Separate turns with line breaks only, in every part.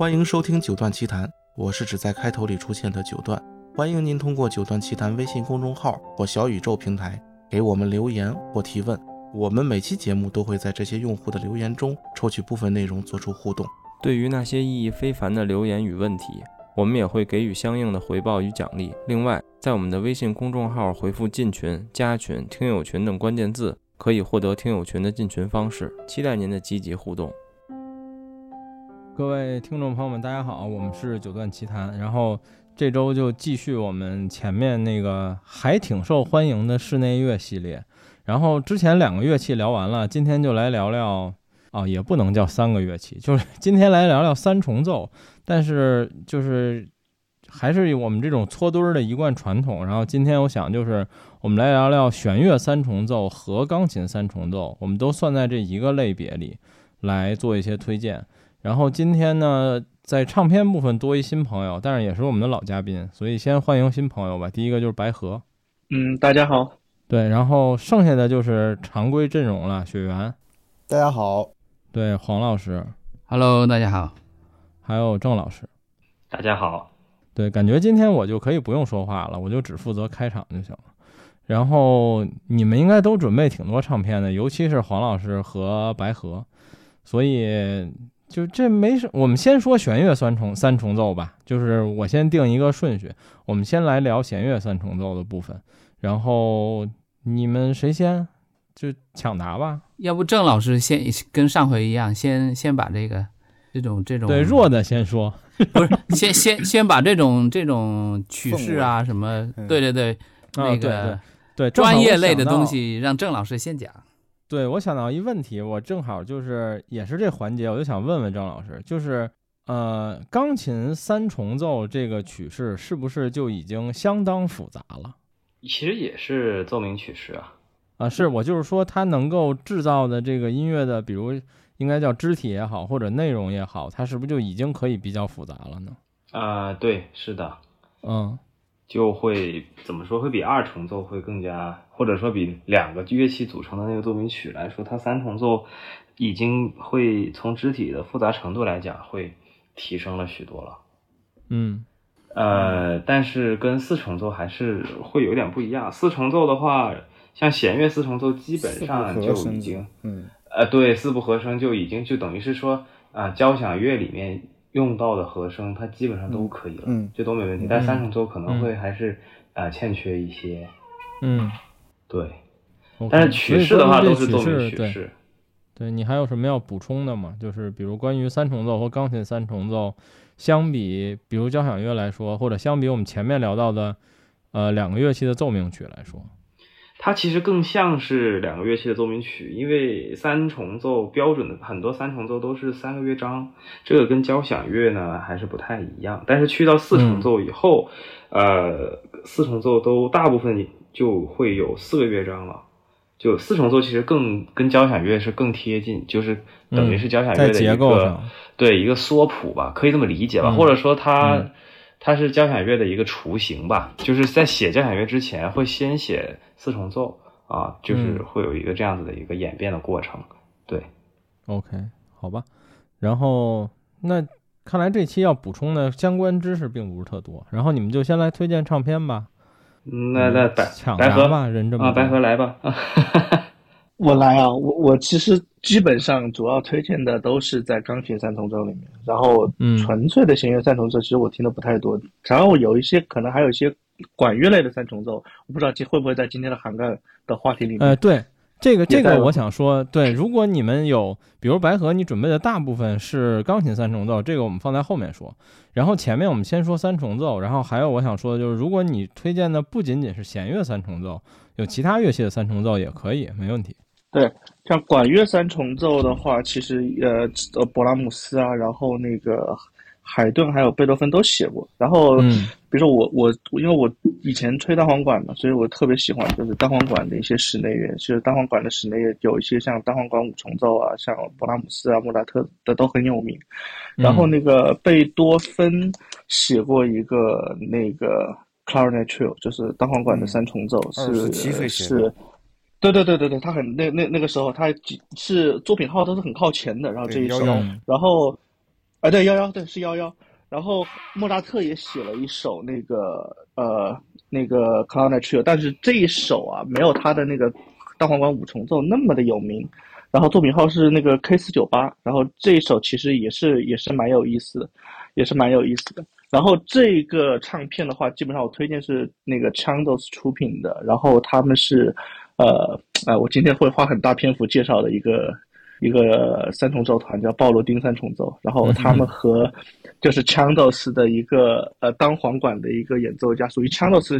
欢迎收听九段奇谈，我是只在开头里出现的九段。欢迎您通过九段奇谈微信公众号或小宇宙平台给我们留言或提问，我们每期节目都会在这些用户的留言中抽取部分内容做出互动。
对于那些意义非凡的留言与问题，我们也会给予相应的回报与奖励。另外，在我们的微信公众号回复“进群”“加群”“听友群”等关键字，可以获得听友群的进群方式。期待您的积极互动。各位听众朋友们，大家好，我们是九段奇谈，然后这周就继续我们前面那个还挺受欢迎的室内乐系列。然后之前两个乐器聊完了，今天就来聊聊啊，也不能叫三个乐器，就是今天来聊聊三重奏。但是就是还是我们这种搓堆儿的一贯传统。然后今天我想就是我们来聊聊弦乐三重奏和钢琴三重奏，我们都算在这一个类别里来做一些推荐。然后今天呢，在唱片部分多一新朋友，但是也是我们的老嘉宾，所以先欢迎新朋友吧。第一个就是白河，
嗯，大家好。
对，然后剩下的就是常规阵容了，雪原，
大家好。
对，黄老师
，Hello，大家好。
还有郑老师，
大家好。
对，感觉今天我就可以不用说话了，我就只负责开场就行了。然后你们应该都准备挺多唱片的，尤其是黄老师和白河，所以。就这没什，我们先说弦乐三重三重奏吧。就是我先定一个顺序，我们先来聊弦乐三重奏的部分，然后你们谁先就抢答吧。
要不郑老师先跟上回一样，先先把这个这种这种
对弱的先说，
不是先先先把这种这种曲式啊什么，对对对，那
个
对专业类的东西让郑老师先讲。
对，我想到一问题，我正好就是也是这环节，我就想问问郑老师，就是呃，钢琴三重奏这个曲式是不是就已经相当复杂了？
其实也是奏鸣曲式啊，
啊，是我就是说它能够制造的这个音乐的，比如应该叫肢体也好，或者内容也好，它是不是就已经可以比较复杂了呢？
啊，对，是的，
嗯。
就会怎么说？会比二重奏会更加，或者说比两个乐器组成的那个奏鸣曲来说，它三重奏已经会从肢体的复杂程度来讲会提升了许多了。
嗯，
呃，但是跟四重奏还是会有点不一样。四重奏的话，像弦乐四重奏基本上就已经，
嗯，
呃，对，四部和声就已经就等于是说啊，交响乐里面。用到的和声，它基本上都可以了，
嗯，
这都没问题。但三重奏可能会还是啊欠缺一些，
嗯，
对。但是曲式的话都是奏鸣曲式。
对你还有什么要补充的吗？就是比如关于三重奏和钢琴三重奏相比，比如交响乐来说，或者相比我们前面聊到的呃两个乐器的奏鸣曲来说。
它其实更像是两个乐器的奏鸣曲，因为三重奏标准的很多三重奏都是三个乐章，这个跟交响乐呢还是不太一样。但是去到四重奏以后，呃，四重奏都大部分就会有四个乐章了。就四重奏其实更跟交响乐是更贴近，就是等于是交响乐的一个对一个缩谱吧，可以这么理解吧？或者说它。它是交响乐的一个雏形吧，就是在写交响乐之前会先写四重奏啊，就是会有一个这样子的一个演变的过程。对
，OK，好吧。然后那看来这期要补充的相关知识并不是特多，然后你们就先来推荐唱片吧。
那那白
抢
白河
吧，人这么
啊，白河来吧。
我来啊，我我其实基本上主要推荐的都是在钢琴三重奏里面，然后纯粹的弦乐三重奏其实我听的不太多，然后有一些可能还有一些管乐类的三重奏，我不知道今会不会在今天的涵盖的话题里面。
呃，对，这个这个我想说，对，如果你们有，比如白河，你准备的大部分是钢琴三重奏，这个我们放在后面说，然后前面我们先说三重奏，然后还有我想说的就是，如果你推荐的不仅仅是弦乐三重奏，有其他乐器的三重奏也可以，没问题。
对，像管乐三重奏的话，其实呃呃，勃拉姆斯啊，然后那个海顿还有贝多芬都写过。然后，比如说我我因为我以前吹单簧管嘛，所以我特别喜欢就是单簧管的一些室内乐。其实单簧管的室内乐有一些像单簧管五重奏啊，像勃拉姆斯啊、莫扎特的都很有名。然后那个贝多芬写过一个那个 clarinet trio，就是单簧管的三重奏，是是。对对对对对，他很那那那个时候，他是作品号都是很靠前的，然后这一首，然后啊，对幺幺，对是幺幺。然后莫扎特也写了一首那个呃那个 Claude Trio，但是这一首啊没有他的那个大皇冠五重奏那么的有名。然后作品号是那个 K 四九八。然后这一首其实也是也是蛮有意思的，也是蛮有意思的。然后这个唱片的话，基本上我推荐是那个 Chandos 出品的。然后他们是呃呃，我今天会花很大篇幅介绍的一个。一个三重奏团叫鲍罗丁三重奏，然后他们和就是 Chandos 的一个呃当簧管的一个演奏家，属于 Chandos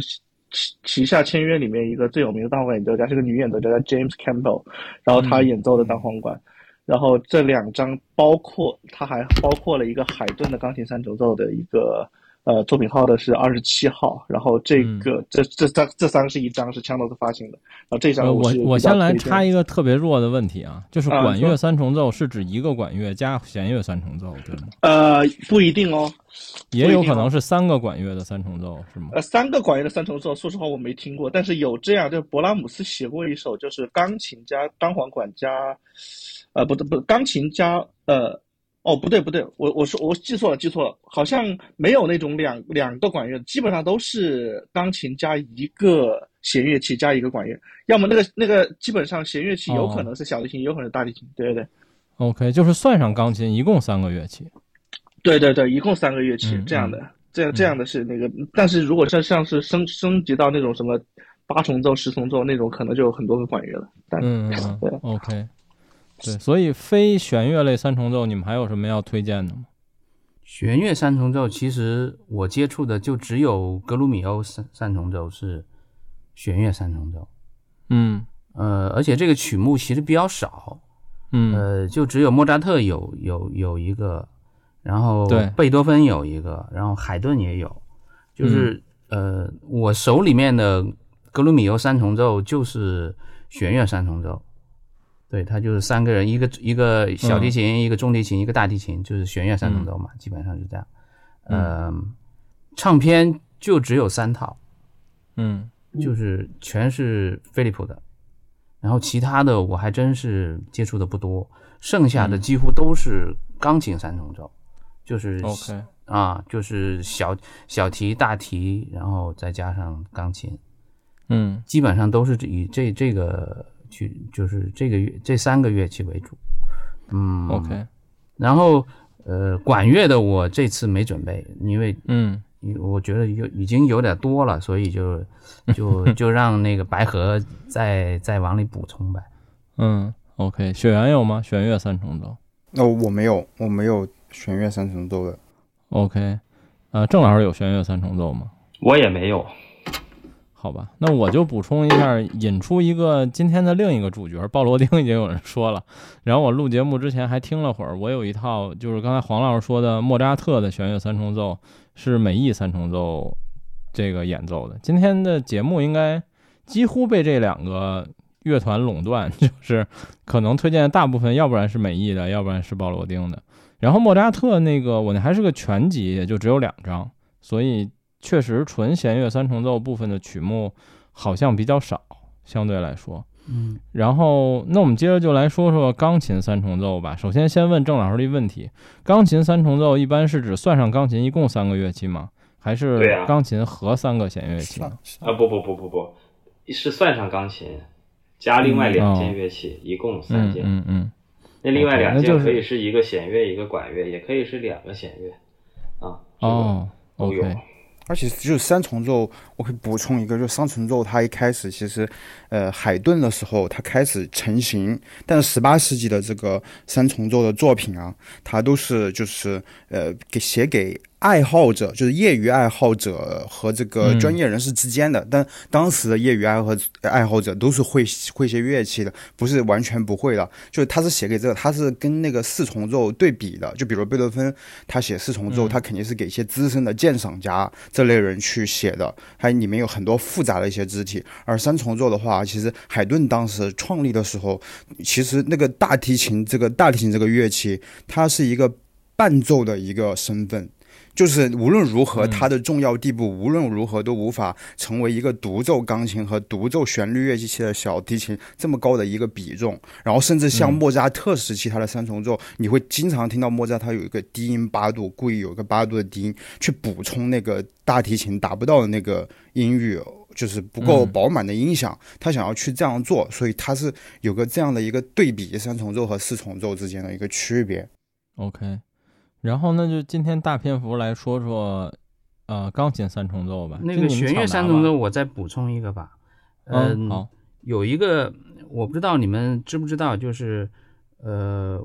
旗旗下签约里面一个最有名的当簧演奏家，是个女演奏家叫 James Campbell，然后她演奏的单簧管，然后这两张包括他还包括了一个海顿的钢琴三重奏的一个。呃，作品号的是二十七号，然后这个这这三这三个是一张是枪头子发行的，然后这张
我我先来插一个特别弱的问题啊，就是管乐三重奏是指一个管乐加弦乐三重奏对吗？
呃，不一定哦，
也有可能是三个管乐的三重奏是吗？
呃，三个管乐的三重奏，说实话我没听过，但是有这样，就勃拉姆斯写过一首，就是钢琴加单簧管加，呃，不对不钢琴加呃。哦，不对不对，我我说我记错了记错了，好像没有那种两两个管乐，基本上都是钢琴加一个弦乐器加一个管乐，要么那个那个基本上弦乐器有可能是小提琴，有可能是大提琴，对对对。
OK，就是算上钢琴，一共三个乐器。
对对对，一共三个乐器这样的，这样这样的是那个，但是如果像像是升升级到那种什么八重奏、十重奏那种，可能就有很多个管乐了。
嗯嗯，对，OK。对，所以非弦乐类三重奏，你们还有什么要推荐的吗？
弦乐三重奏，其实我接触的就只有格鲁米欧三三重奏是弦乐三重奏。
嗯，
呃，而且这个曲目其实比较少。
嗯，
呃，就只有莫扎特有有有一个，然后贝多芬有一个，然后海顿也有。就是呃，我手里面的格鲁米欧三重奏就是弦乐三重奏。对他就是三个人，一个一个小提琴，一个中提琴，一个大提琴，就是弦乐三重奏嘛，基本上是这样。嗯，唱片就只有三套，
嗯，
就是全是飞利浦的，然后其他的我还真是接触的不多，剩下的几乎都是钢琴三重奏，就是
OK
啊，就是小小提、大提，然后再加上钢琴，
嗯，
基本上都是以这这个。去就是这个乐这三个乐器为主，嗯
，OK，
然后呃管乐的我这次没准备，因为
嗯，
我觉得有已经有点多了，所以就就 就让那个白河再再往里补充呗。
嗯，OK，雪原有吗？弦乐三重奏？
哦，我没有，我没有弦乐三重奏的。
OK，呃，郑老师有弦乐三重奏吗？
我也没有。
好吧，那我就补充一下，引出一个今天的另一个主角，鲍罗丁已经有人说了。然后我录节目之前还听了会儿，我有一套，就是刚才黄老师说的莫扎特的弦乐三重奏，是美意三重奏这个演奏的。今天的节目应该几乎被这两个乐团垄断，就是可能推荐大部分，要不然是美意的，要不然是鲍罗丁的。然后莫扎特那个我那还是个全集，也就只有两张，所以。确实，纯弦乐三重奏部分的曲目好像比较少，相对来说。
嗯，
然后那我们接着就来说说钢琴三重奏吧。首先，先问郑老师一个问题：钢琴三重奏一般是指算上钢琴一共三个乐器吗？还是钢琴和三个弦乐器？
啊，不不不不不，是算上钢琴加另外两件乐器，一共三件。
嗯嗯。
那另外两件可以是一个弦乐，一个管乐，也可以是两个弦乐。啊，
哦，
都有。
而且就是三重奏，我可以补充一个，就是三重奏它一开始其实，呃，海顿的时候它开始成型，但是十八世纪的这个三重奏的作品啊，它都是就是呃给写给。爱好者就是业余爱好者和这个专业人士之间的，但当时的业余爱好爱好者都是会会些乐器的，不是完全不会的。就是他是写给这个，他是跟那个四重奏对比的。就比如贝多芬，他写四重奏，他肯定是给一些资深的鉴赏家这类人去写的，还里面有很多复杂的一些肢体。而三重奏的话，其实海顿当时创立的时候，其实那个大提琴这个大提琴这个乐器，它是一个伴奏的一个身份。就是无论如何，它的重要地步无论如何都无法成为一个独奏钢琴和独奏旋律乐器的小提琴这么高的一个比重。然后，甚至像莫扎特时期他的三重奏，你会经常听到莫扎特有一个低音八度，故意有一个八度的低音去补充那个大提琴达不到的那个音域，就是不够饱满的音响。他想要去这样做，所以他是有个这样的一个对比三重奏和四重奏之间的一个区别。
OK。然后那就今天大篇幅来说说，呃，钢琴三重奏吧。
那个弦乐三重奏，我再补充一个吧。
嗯，好，
有一个我不知道你们知不知道，就是呃，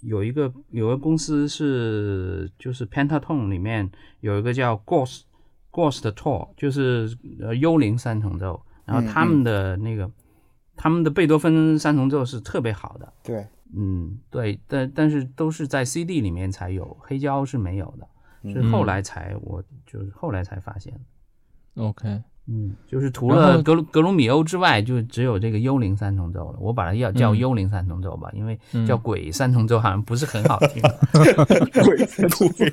有一个有个公司是就是 Pentatone 里面有一个叫 Ghost Ghost Tour，就是呃幽灵三重奏。然后他们的那个他们的贝多芬三重奏是特别好的。
对。
嗯，对，但但是都是在 CD 里面才有，黑胶是没有的，是后来才我就是后来才发现。
OK，
嗯，就是除了格格鲁米欧之外，就只有这个幽灵三重奏了。我把它要叫幽灵三重奏吧，因为叫鬼三重奏好像不是很好听。
鬼三重奏，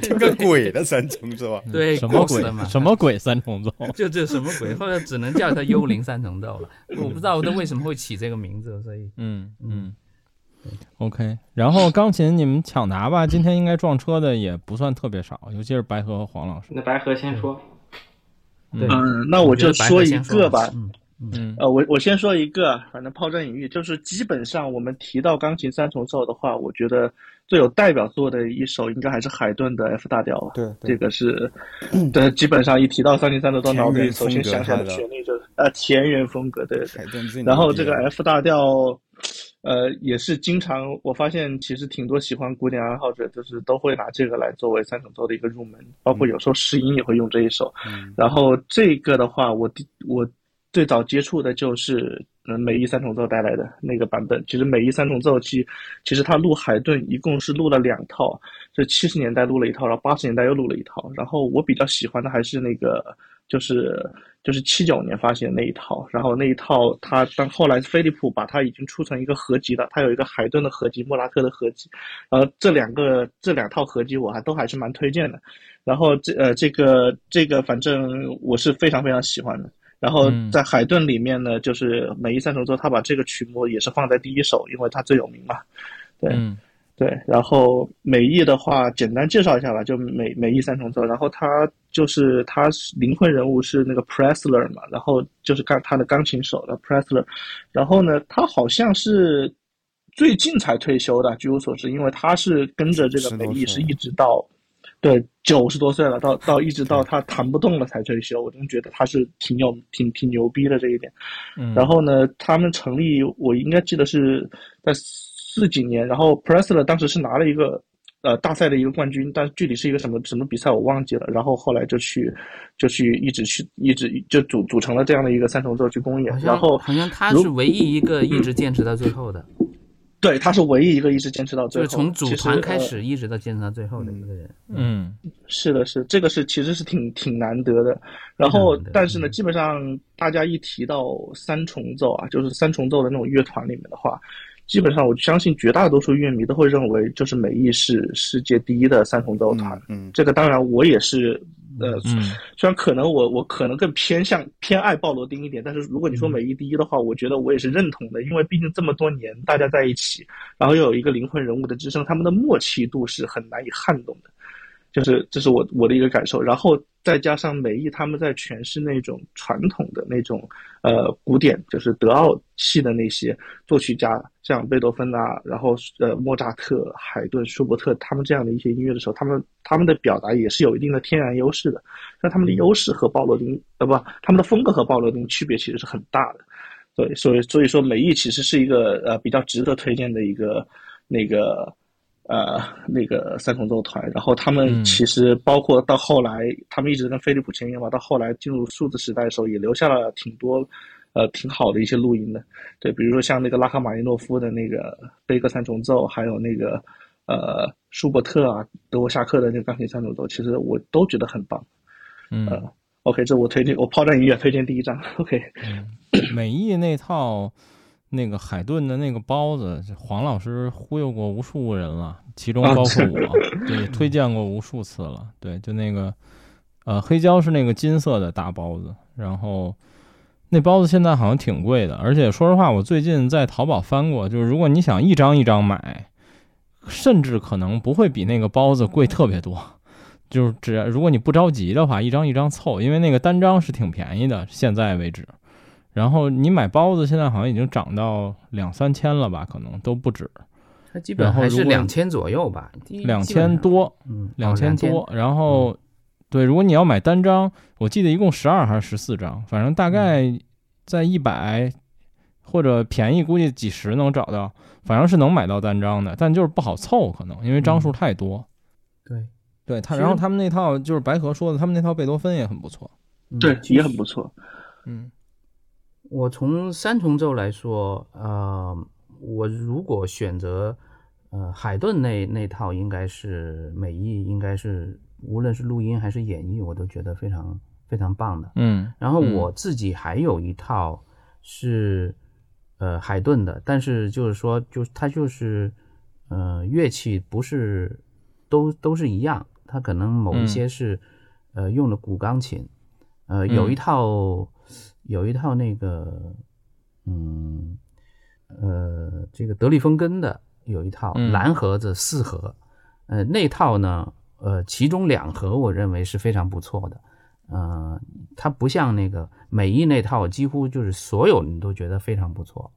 听个鬼的三重奏啊？
对，
什么鬼
嘛？
什么鬼三重奏？
就这什么鬼？后来只能叫它幽灵三重奏了。我不知道它为什么会起这个名字，所以
嗯嗯。OK，然后钢琴你们抢答吧。今天应该撞车的也不算特别少，尤其是白河和黄老师。
那白河先说。
嗯，那我就说一个吧。
嗯嗯。
呃，我我先说一个，反正抛砖引玉，就是基本上我们提到钢琴三重奏的话，我觉得最有代表作的一首应该还是海顿的 F 大调。
对，
这个是，对，基本上一提到钢琴三重奏，脑子里首先想起来的旋律就是呃田园风格，对对。然后这个 F 大调。呃，也是经常我发现，其实挺多喜欢古典爱好者，就是都会拿这个来作为三重奏的一个入门，包括有时候试音也会用这一首。然后这个的话，我我最早接触的就是嗯美意三重奏带来的那个版本。其实美意三重奏其其实他录海顿一共是录了两套，这七十年代录了一套，然后八十年代又录了一套。然后我比较喜欢的还是那个。就是就是七九年发行的那一套，然后那一套他但后来飞利浦把它已经出成一个合集了，它有一个海顿的合集，莫拉克的合集，然后这两个这两套合集我还都还是蛮推荐的，然后这呃这个这个反正我是非常非常喜欢的，然后在海顿里面呢，就是美意三重奏，他把这个曲目也是放在第一首，因为它最有名嘛，对。对，然后美意的话，简单介绍一下吧，就美美意三重奏。然后他就是他灵魂人物是那个 Pressler 嘛，然后就是钢他的钢琴手的 Pressler。然后呢，他好像是最近才退休的，据我所知，因为他是跟着这个美意是一直到对九十多岁了，到到一直到他弹不动了才退休。我真觉得他是挺有挺挺牛逼的这一点。然后呢，他们成立，我应该记得是在。四几年，然后 Pressler 当时是拿了一个呃大赛的一个冠军，但具体是一个什么什么比赛我忘记了。然后后来就去就去一直去一直就组组成了这样的一个三重奏去公演。然后
好像他是唯一一个一直坚持到最后的。
对，他是唯一一个一直坚持到最后，
就是从组团开始一直到坚持到最后的一个人。
嗯，
是的，是这个是其实是挺挺难得的。然后但是呢，基本上大家一提到三重奏啊，就是三重奏的那种乐团里面的话。基本上，我相信绝大多数乐迷都会认为，就是美意是世界第一的三重奏团。
嗯，
这个当然我也是，呃，虽然可能我我可能更偏向偏爱鲍罗丁一点，但是如果你说美意第一的话，我觉得我也是认同的，因为毕竟这么多年大家在一起，然后又有一个灵魂人物的支撑，他们的默契度是很难以撼动的。就是这是我我的一个感受，然后再加上美意他们在诠释那种传统的那种呃古典，就是德奥系的那些作曲家，像贝多芬啊，然后呃莫扎特、海顿、舒伯特他们这样的一些音乐的时候，他们他们的表达也是有一定的天然优势的。那他们的优势和鲍罗丁呃不，他们的风格和鲍罗丁区别其实是很大的。对，所以所以说美意其实是一个呃比较值得推荐的一个那个。呃，那个三重奏团，然后他们其实包括到后来，他们一直跟菲利普签约嘛，到后来进入数字时代的时候，也留下了挺多，呃，挺好的一些录音的。对，比如说像那个拉赫玛尼诺夫的那个悲歌三重奏，还有那个呃舒伯特啊、德沃夏克的那个钢琴三重奏，其实我都觉得很棒。
嗯
，OK，这我推荐，我抛砖引玉，推荐第一张。OK，
美意那套。那个海顿的那个包子，黄老师忽悠过无数人了，其中包括我，对，推荐过无数次了。对，就那个，呃，黑胶是那个金色的大包子，然后那包子现在好像挺贵的，而且说实话，我最近在淘宝翻过，就是如果你想一张一张买，甚至可能不会比那个包子贵特别多，就是只要如果你不着急的话，一张一张凑，因为那个单张是挺便宜的，现在为止。然后你买包子，现在好像已经涨到两三千了吧？可能都不止。
它基本还是两千左右吧，
两千多，嗯，两千多。然后，对，如果你要买单张，我记得一共十二还是十四张，反正大概在一百或者便宜，估计几十能找到，反正是能买到单张的，但就是不好凑，可能因为张数太多。
对，
对他，然后他们那套就是白河说的，他们那套贝多芬也很不错，
对，也很不错，
嗯。
我从三重奏来说，呃，我如果选择，呃，海顿那那套，应该是美艺，应该是无论是录音还是演绎，我都觉得非常非常棒的。
嗯，
然后我自己还有一套是，呃，海顿的，但是就是说，就它就是，呃，乐器不是都都是一样，它可能某一些是，呃，用的古钢琴，呃，有一套。有一套那个，嗯，呃，这个德利风根的有一套蓝盒子四盒，呃，那套呢，呃，其中两盒我认为是非常不错的，呃，它不像那个美艺那套，几乎就是所有人都觉得非常不错，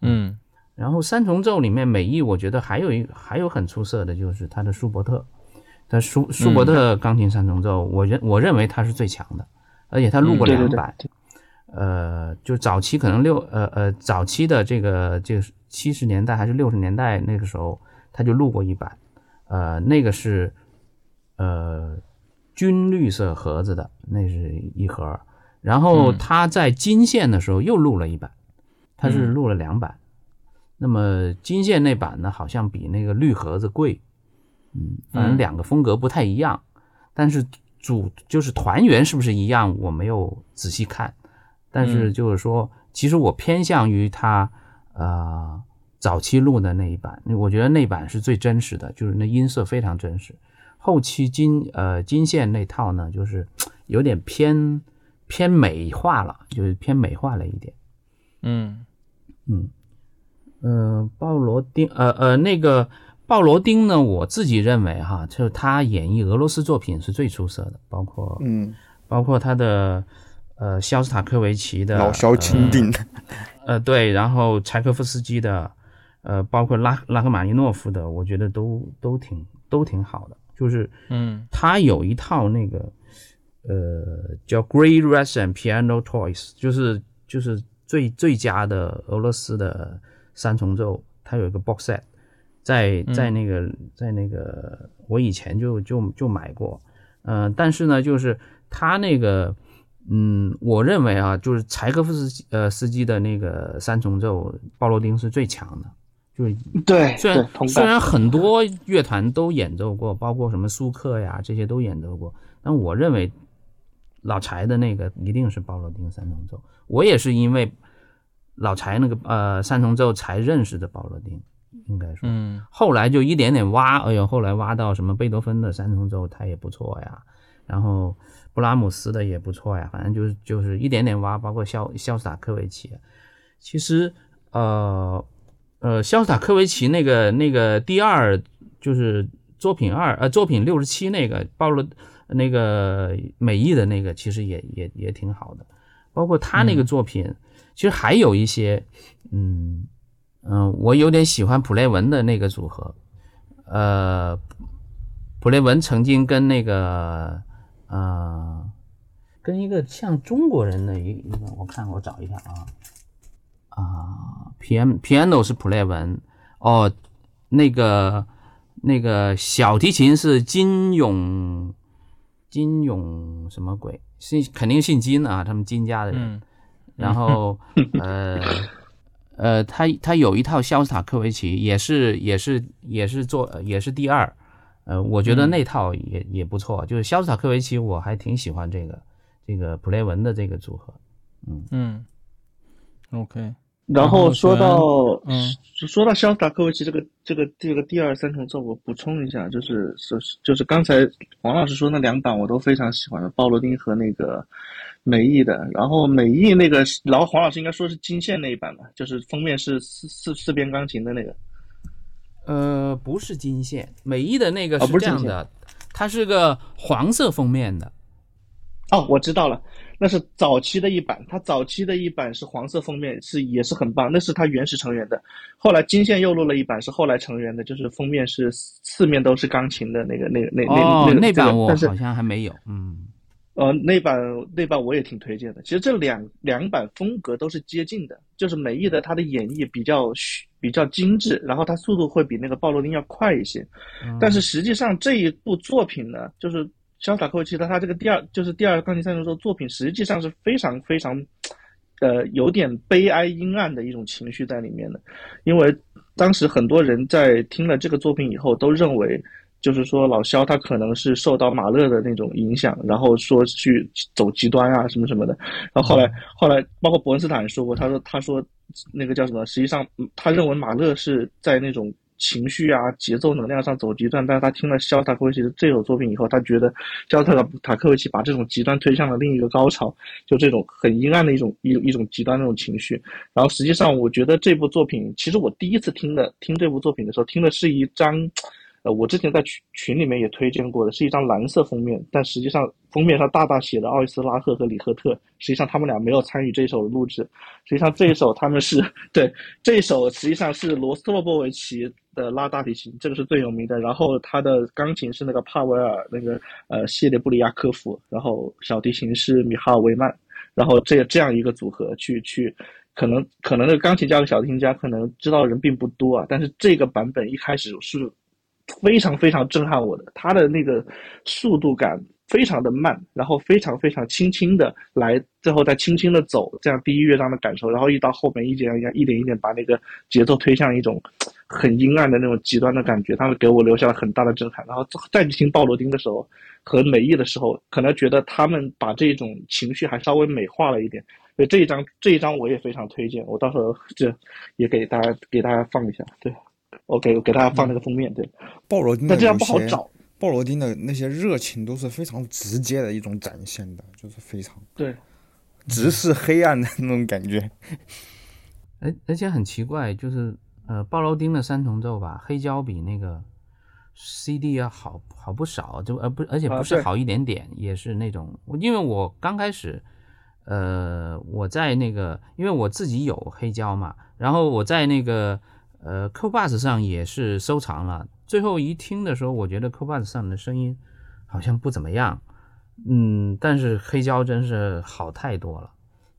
嗯，
然后三重奏里面美艺我觉得还有一还有很出色的就是他的舒伯特，他舒舒伯特钢琴三重奏，我认我认为他是最强的，而且他录过两版。呃，就早期可能六呃呃早期的这个就是七十年代还是六十年代那个时候，他就录过一版，呃，那个是呃军绿色盒子的，那是一盒。然后他在金线的时候又录了一版，他是录了两版。那么金线那版呢，好像比那个绿盒子贵，嗯，反正两个风格不太一样。但是主就是团员是不是一样，我没有仔细看。但是就是说，其实我偏向于他，呃，早期录的那一版，我觉得那版是最真实的，就是那音色非常真实。后期金呃金线那套呢，就是 有点偏偏美化了，就是偏美化了一点。
嗯
嗯呃，鲍罗丁呃呃那个鲍罗丁呢，我自己认为哈，就是他演绎俄罗斯作品是最出色的，包括
嗯，
包括他的。呃，肖斯塔科维奇的
老肖钦定，
呃，对，然后柴可夫斯基的，呃，包括拉拉赫玛尼诺夫的，我觉得都都挺都挺好的，就是
嗯，
他有一套那个呃叫 Great Russian Piano Toys，就是就是最最佳的俄罗斯的三重奏，它有一个 box set，在在那个在那个我以前就就就买过，嗯，但是呢，就是他那个。嗯，我认为啊，就是柴可夫斯基呃斯基的那个三重奏，鲍罗丁是最强的。就是
对，
虽然虽然很多乐团都演奏过，包括什么苏克呀这些都演奏过，但我认为老柴的那个一定是鲍罗丁三重奏。我也是因为老柴那个呃三重奏才认识的鲍罗丁，应该说，
嗯，
后来就一点点挖，哎呦，后来挖到什么贝多芬的三重奏，他也不错呀，然后。布拉姆斯的也不错呀，反正就是就是一点点挖，包括肖肖斯塔科维奇。其实，呃呃，肖斯塔科维奇那个那个第二就是作品二呃作品六十七那个报了那个美意的那个，其实也也也挺好的。包括他那个作品，其实还有一些，嗯嗯，我有点喜欢普雷文的那个组合。呃，普雷文曾经跟那个。呃，跟一个像中国人的一一个，我看我找一下啊啊，piano piano 是普列文哦，那个那个小提琴是金永金永什么鬼？姓肯定姓金啊，他们金家的人。然后 呃呃，他他有一套肖斯塔科维奇，也是也是也是做也是第二。呃，我觉得那套也也不错，就是肖斯塔科维奇，我还挺喜欢这个这个普雷文的这个组合，
嗯嗯，OK，
然后说到，嗯，说到肖斯塔科维奇这个这个这个第二三重奏，我补充一下，就是是就是刚才黄老师说那两版我都非常喜欢的，鲍罗丁和那个美意的。然后美意那个，然后黄老师应该说是金线那一版吧，就是封面是四四四边钢琴的那个。
呃，不是金线，美意的那个是这样的，它是个黄色封面的。
哦，我知道了。那是早期的一版，它早期的一版是黄色封面，是也是很棒。那是它原始成员的。后来金线又录了一版，是后来成员的，就是封面是四面都是钢琴的那个、那个、那、那、那
那版我好像还没有。嗯，
呃，那版那版我也挺推荐的。其实这两两版风格都是接近的，就是美艺的它的演绎比较比较精致，然后它速度会比那个鲍罗丁要快一些。但是实际上这一部作品呢，就是。潇洒科奇的他这个第二就是第二钢琴三重奏作品，实际上是非常非常，呃，有点悲哀阴暗的一种情绪在里面的。因为当时很多人在听了这个作品以后，都认为就是说老肖他可能是受到马勒的那种影响，然后说去走极端啊什么什么的。然后后来后来包括伯恩斯坦说过，他说他说那个叫什么？实际上他认为马勒是在那种。情绪啊，节奏能量上走极端，但是他听了肖塔科维奇的这首作品以后，他觉得肖塔塔科维奇把这种极端推向了另一个高潮，就这种很阴暗的一种一一种极端那种情绪。然后实际上，我觉得这部作品，其实我第一次听的听这部作品的时候，听的是一张。呃，我之前在群群里面也推荐过的，是一张蓝色封面，但实际上封面上大大写的奥伊斯拉赫和里赫特，实际上他们俩没有参与这一首的录制。实际上这一首他们是 对这一首实际上是罗斯洛波维奇的拉大提琴，这个是最有名的。然后他的钢琴是那个帕维尔那个呃谢列布里亚科夫，然后小提琴是米哈尔维曼，然后这这样一个组合去去，可能可能那个钢琴家和小提琴家可能知道的人并不多啊，但是这个版本一开始是。非常非常震撼我的，他的那个速度感非常的慢，然后非常非常轻轻的来，最后再轻轻的走，这样第一乐章的感受，然后一到后面一点一点一点一点把那个节奏推向一种很阴暗的那种极端的感觉，他们给我留下了很大的震撼。然后再去听鲍罗丁的时候和美意的时候，可能觉得他们把这种情绪还稍微美化了一点。所以这一张这一张我也非常推荐，我到时候这也给大家给大家放一下，对。我给给大家放那个封面，对，
鲍罗丁，
但这样不好找。
鲍罗丁的那些热情都是非常直接的一种展现的，就是非常
对，
直视黑暗的那种感觉。
而而且很奇怪，就是呃，鲍罗丁的三重奏吧，黑胶比那个 CD 要好好不少，就而不而且不是好一点点，也是那种，因为我刚开始，呃，我在那个，因为我自己有黑胶嘛，然后我在那个。呃，Cobus 上也是收藏了。最后一听的时候，我觉得 Cobus 上的声音好像不怎么样。嗯，但是黑胶真是好太多了。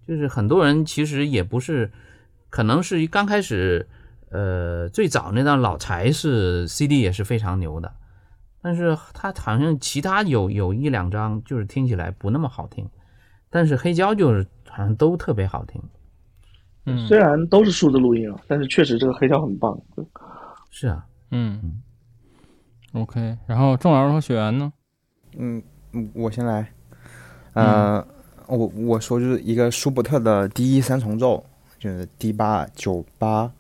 就是很多人其实也不是，可能是刚开始，呃，最早那张老柴是 CD 也是非常牛的，但是他好像其他有有一两张就是听起来不那么好听，但是黑胶就是好像都特别好听。
嗯，虽然都是数字录音啊，但是确实这个黑胶很棒。
是啊，
嗯，OK。然后郑老师和雪原呢？
嗯，我先来。呃，我我说就是一个舒伯特的第一三重奏，就是 D 八九八。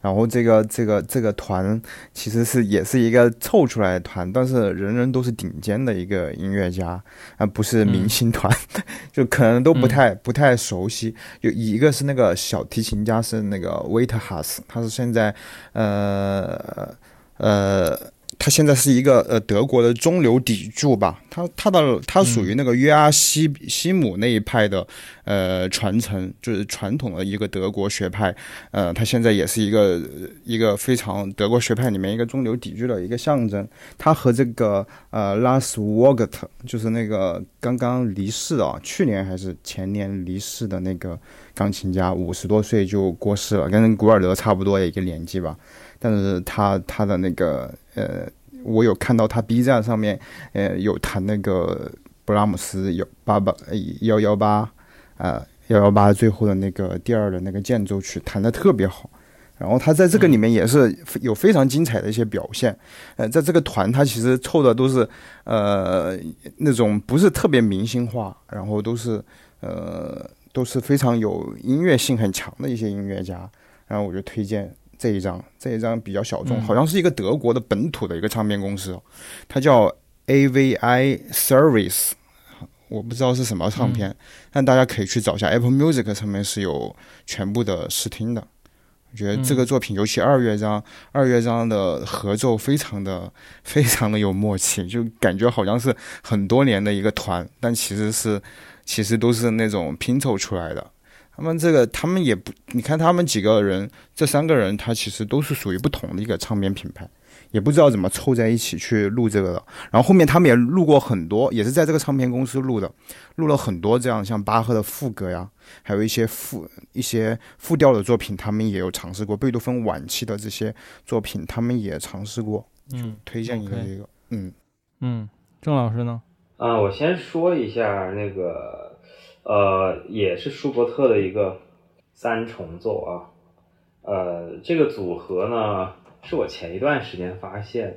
然后这个这个这个团其实是也是一个凑出来的团，但是人人都是顶尖的一个音乐家，而不是明星团，就可能都不太不太熟悉。有一个是那个小提琴家是那个维特哈斯，他是现在呃呃。他现在是一个呃德国的中流砥柱吧，他他的他属于那个约阿西西姆那一派的呃传承，就是传统的一个德国学派，呃，他现在也是一个一个非常德国学派里面一个中流砥柱的一个象征。他和这个呃拉斯沃格特，就是那个刚刚离世啊，去年还是前年离世的那个钢琴家，五十多岁就过世了，跟古尔德差不多的一个年纪吧。但是他他的那个呃，我有看到他 B 站上面呃有弹那个布拉姆斯有八八幺幺八啊幺幺八最后的那个第二的那个间奏曲弹得特别好，然后他在这个里面也是有非常精彩的一些表现，呃，在这个团他其实凑的都是呃那种不是特别明星化，然后都是呃。都是非常有音乐性很强的一些音乐家。然后我就推荐这一张，这一张比较小众，好像是一个德国的本土的一个唱片公司，它叫 AVI Service，我不知道是什么唱片，但大家可以去找一下 Apple Music 上面是有全部的试听的。我觉得这个作品，尤其二乐章，二乐章的合奏非常的 非常的有默契，就感觉好像是很多年的一个团，但其实是其实都是那种拼凑出来的。他们这个，他们也不，你看他们几个人，这三个人，他其实都是属于不同的一个唱片品牌，也不知道怎么凑在一起去录这个的。然后后面他们也录过很多，也是在这个唱片公司录的，录了很多这样像巴赫的副歌呀，还有一些副一些副调的作品，他们也有尝试过。贝多芬晚期的这些作品，他们也尝试过。
嗯，
推荐一个这个。嗯
嗯，郑老师呢？
啊，我先说一下那个。呃，也是舒伯特的一个三重奏啊，呃，这个组合呢是我前一段时间发现的，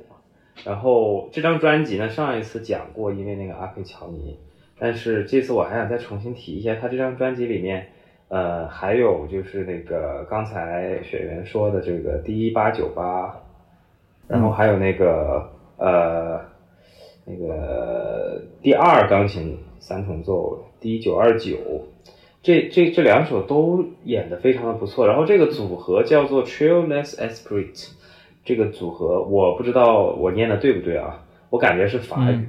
然后这张专辑呢上一次讲过，因为那个阿佩乔尼，但是这次我还想再重新提一下，他这张专辑里面，呃，还有就是那个刚才雪原说的这个 D 一八九八，然后还有那个呃那个第二钢琴三重奏。D 九二九，这这这两首都演的非常的不错。然后这个组合叫做 Trailless Esprit，这个组合我不知道我念的对不对啊？我感觉是法语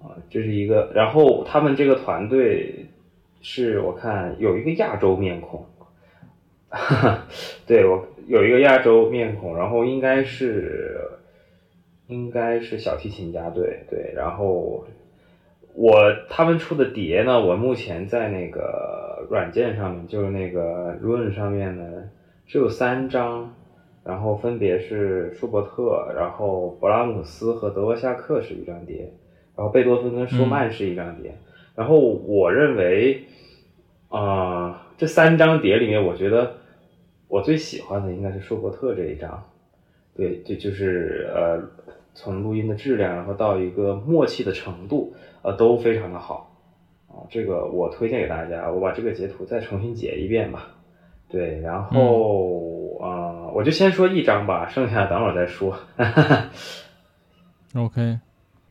啊，这是一个。然后他们这个团队是我看有一个亚洲面孔，对我有一个亚洲面孔，然后应该是应该是小提琴家队，对，然后。我他们出的碟呢，我目前在那个软件上面，就是那个 Run 上面呢，只有三张，然后分别是舒伯特，然后勃拉姆斯和德沃夏克是一张碟，然后贝多芬跟舒曼是一张碟，然后我认为，啊，这三张碟里面，我觉得我最喜欢的应该是舒伯特这一张，对，这就是呃，从录音的质量，然后到一个默契的程度。呃，都非常的好，啊，这个我推荐给大家，我把这个截图再重新截一遍吧。对，然后啊，我就先说一张吧，剩下等会儿再说。
OK，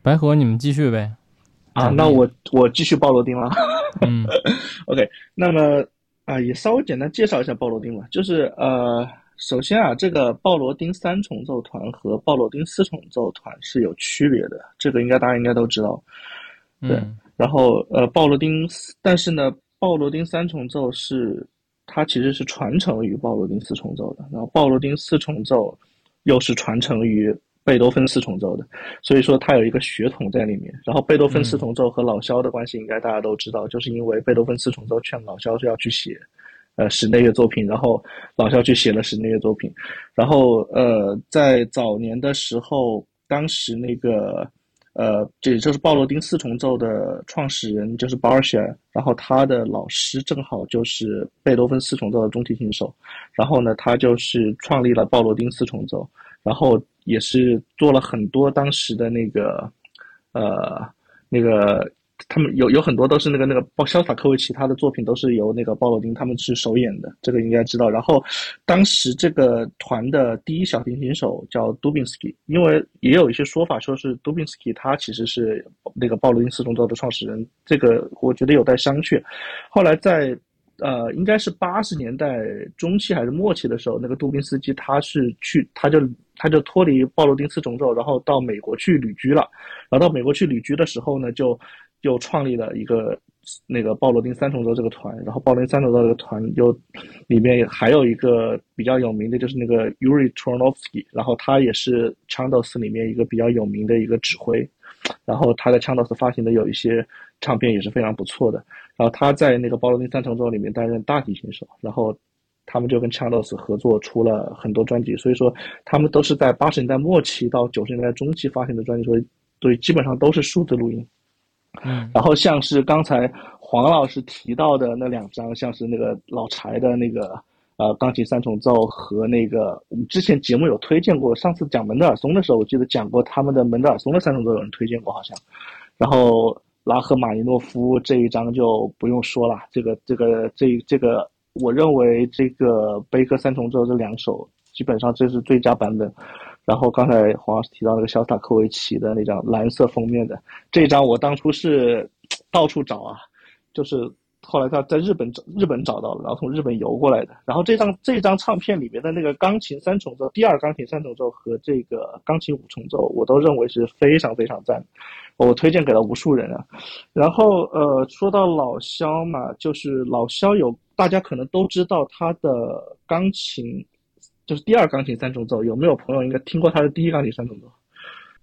白河，你们继续呗。
啊，那我我继续鲍罗丁了。
嗯，
OK，那么啊，也稍微简单介绍一下鲍罗丁吧，就是呃，首先啊，这个鲍罗丁三重奏团和鲍罗丁四重奏团是有区别的，这个应该大家应该都知道。对，然后呃，鲍罗丁，但是呢，鲍罗丁三重奏是它其实是传承于鲍罗丁四重奏的，然后鲍罗丁四重奏又是传承于贝多芬四重奏的，所以说它有一个血统在里面。然后贝多芬四重奏和老肖的关系应该大家都知道，就是因为贝多芬四重奏劝老肖是要去写呃室内乐作品，然后老肖去写了室内乐作品，然后呃在早年的时候，当时那个。呃，这就是鲍罗丁四重奏的创始人，就是鲍尔谢尔，然后他的老师正好就是贝多芬四重奏的中提琴手，然后呢，他就是创立了鲍罗丁四重奏，然后也是做了很多当时的那个，呃，那个。他们有有很多都是那个那个鲍潇洒科维奇，他的作品都是由那个鲍罗丁他们是首演的，这个应该知道。然后，当时这个团的第一小提琴手叫杜宾斯基，因为也有一些说法说是杜宾斯基他其实是那个鲍罗丁四重奏的创始人，这个我觉得有待商榷。后来在呃，应该是八十年代中期还是末期的时候，那个杜宾斯基他是去他就他就脱离鲍罗丁四重奏，然后到美国去旅居了。然后到美国去旅居的时候呢，就又创立了一个那个鲍罗丁三重奏这个团，然后鲍罗丁三重奏这个团又里面还有一个比较有名的就是那个 Yuri Tronovsky，然后他也是 Chandos 里面一个比较有名的一个指挥，然后他在 Chandos 发行的有一些唱片也是非常不错的，然后他在那个鲍罗丁三重奏里面担任大提琴手，然后他们就跟 Chandos 合作出了很多专辑，所以说他们都是在八十年代末期到九十年代中期发行的专辑，所以所以基本上都是数字录音。
嗯，
然后像是刚才黄老师提到的那两张，像是那个老柴的那个呃钢琴三重奏和那个我们之前节目有推荐过，上次讲门德尔松的时候，我记得讲过他们的门德尔松的三重奏有人推荐过好像。然后拉赫玛尼诺夫这一张就不用说了，这个这个这这个，我认为这个贝克三重奏这两首基本上这是最佳版本。然后刚才黄老师提到那个肖斯塔科维奇的那张蓝色封面的这张，我当初是到处找啊，就是后来他在日本找日本找到了，然后从日本邮过来的。然后这张这张唱片里面的那个钢琴三重奏，第二钢琴三重奏和这个钢琴五重奏，我都认为是非常非常赞，我推荐给了无数人啊。然后呃，说到老肖嘛，就是老肖有大家可能都知道他的钢琴。就是第二钢琴三重奏，有没有朋友应该听过他的第一钢琴三重奏？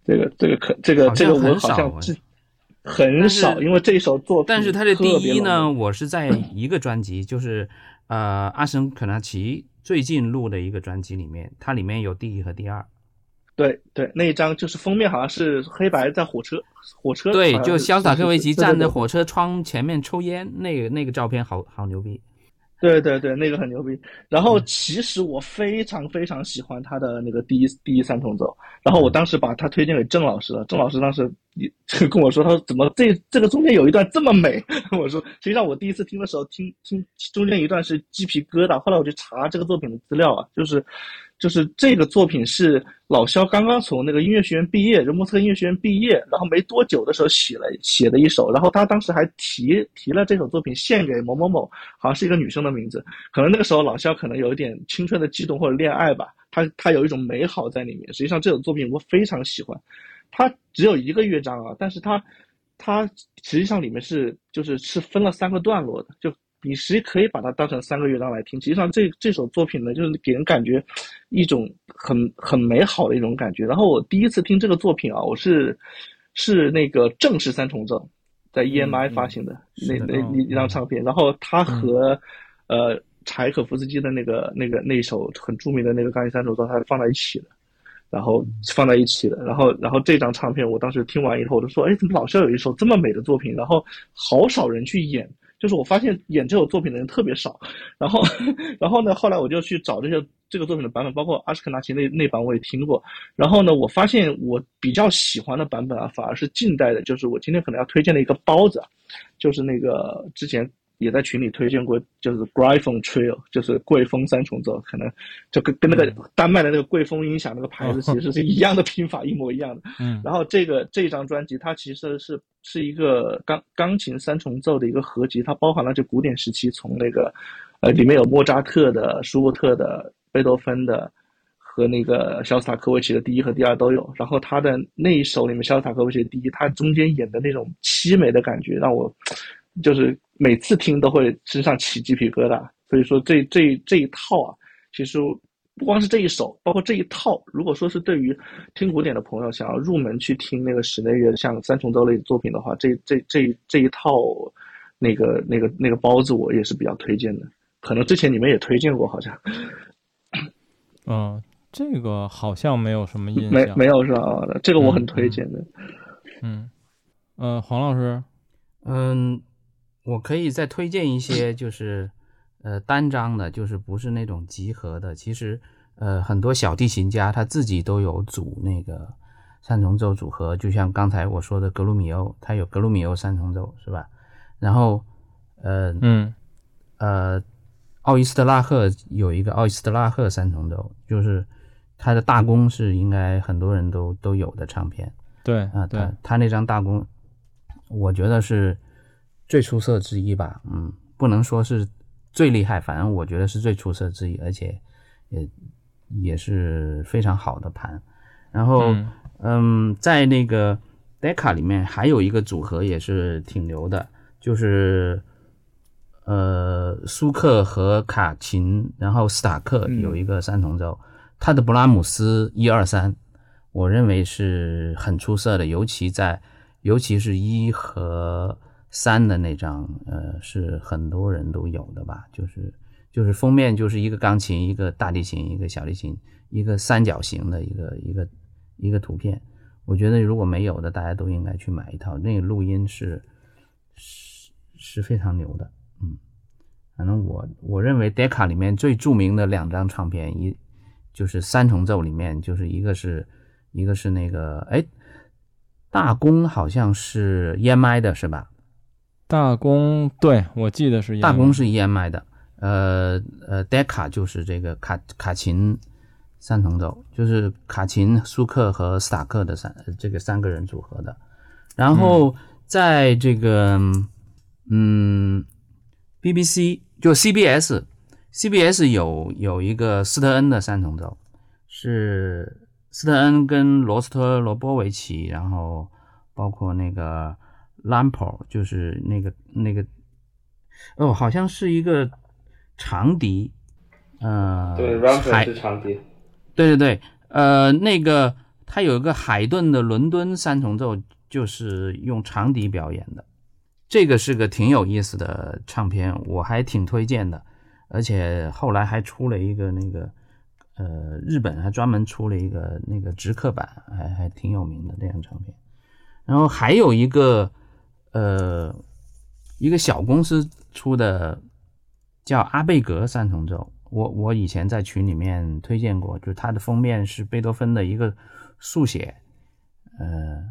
这个这个可这个这个我好像是很少，因为这一首作品。
但是他的第一呢，我是在 一个专辑，就是呃阿什肯纳奇最近录的一个专辑里面，它里面有第一和第二。
对对，那一张就是封面好像是黑白在火车火车。
对，就潇洒科维奇站在火车窗前面抽烟，那个那个照片好好牛逼。
对对对，那个很牛逼。然后其实我非常非常喜欢他的那个第一第一三重奏。然后我当时把他推荐给郑老师了，郑老师当时 就跟我说，他说怎么这这个中间有一段这么美？我说实际上我第一次听的时候，听听中间一段是鸡皮疙瘩。后来我去查这个作品的资料啊，就是。就是这个作品是老肖刚刚从那个音乐学院毕业，人莫斯科音乐学院毕业，然后没多久的时候写了写的一首，然后他当时还提提了这首作品献给某某某，好像是一个女生的名字，可能那个时候老肖可能有一点青春的悸动或者恋爱吧，他他有一种美好在里面。实际上这首作品我非常喜欢，它只有一个乐章啊，但是它它实际上里面是就是是分了三个段落的，就。你实际可以把它当成三个乐章来听。实际上，这这首作品呢，就是给人感觉一种很很美好的一种感觉。然后我第一次听这个作品啊，我是是那个正式三重奏，在 EMI 发行的那那一一张唱片。然后它和呃柴可夫斯基的那个那个那一首很著名的那个钢琴三重奏，它是放在一起的，然后放在一起的。然后然后这张唱片，我当时听完以后，我就说，哎，怎么老是要有一首这么美的作品？然后好少人去演。就是我发现演这首作品的人特别少，然后，然后呢，后来我就去找这些这个作品的版本，包括阿什肯纳奇那那版我也听过，然后呢，我发现我比较喜欢的版本啊，反而是近代的，就是我今天可能要推荐的一个包子，就是那个之前。也在群里推荐过，就是 Gryphon Trio，就是贵风三重奏，可能就跟跟那个丹麦的那个贵风音响那个牌子其实是一样的拼法，一模一样的。嗯。然后这个这张专辑它其实是是一个钢钢琴三重奏的一个合集，它包含了就古典时期从那个呃里面有莫扎特的、舒伯特的、贝多芬的和那个肖斯塔科维奇的第一和第二都有。然后他的那一首里面肖斯塔科维奇的第一，他中间演的那种凄美的感觉让我。就是每次听都会身上起鸡皮疙瘩，所以说这这这一套啊，其实不光是这一首，包括这一套，如果说是对于听古典的朋友想要入门去听那个室内乐，像三重奏类的作品的话，这这这这一套那个那个那个包子我也是比较推荐的，可能之前你们也推荐过，好像。
嗯，这个好像没有什么印象，
没没有是吧？这个我很推荐的。
嗯，呃，黄老师，
嗯。我可以再推荐一些，就是呃单张的，就是不是那种集合的。其实呃很多小提琴家他自己都有组那个三重奏组合，就像刚才我说的格鲁米欧，他有格鲁米欧三重奏，是吧？然后呃
嗯
呃奥伊斯特拉赫有一个奥伊斯特拉赫三重奏，就是他的大弓是应该很多人都都有的唱片。
对
啊，
对，
他那张大弓，我觉得是。最出色之一吧，嗯，不能说是最厉害，反正我觉得是最出色之一，而且也也是非常好的盘。然后，嗯，在那个 Decca 里面还有一个组合也是挺牛的，就是呃苏克和卡琴，然后斯塔克有一个三重奏，他的布拉姆斯一二三，我认为是很出色的，尤其在尤其是一和。三的那张，呃，是很多人都有的吧？就是就是封面就是一个钢琴，一个大提琴，一个小提琴，一个三角形的一个一个一个图片。我觉得如果没有的，大家都应该去买一套。那个录音是是是非常牛的，嗯，反正我我认为 Decca 里面最著名的两张唱片，一就是三重奏里面，就是一个是一个是那个哎。大弓好像是 EMI 的是吧？
大公对我记得是
大公是 EMI 的，呃呃，Decca 就是这个卡卡琴三重奏，就是卡琴、舒克和斯塔克的三这个三个人组合的。然后在这个嗯，BBC 就 CBS，CBS 有有一个斯特恩的三重奏，是斯特恩跟罗斯特罗波维奇，然后包括那个。Lampo 就是那个那个哦，好像是一个长笛，呃，
对，Lampo 是长笛，
对对对，呃，那个他有一个海顿的伦敦三重奏，就是用长笛表演的，这个是个挺有意思的唱片，我还挺推荐的，而且后来还出了一个那个，呃，日本还专门出了一个那个直刻版，还还挺有名的这张唱片，然后还有一个。呃，一个小公司出的叫阿贝格三重奏，我我以前在群里面推荐过，就是它的封面是贝多芬的一个速写，呃，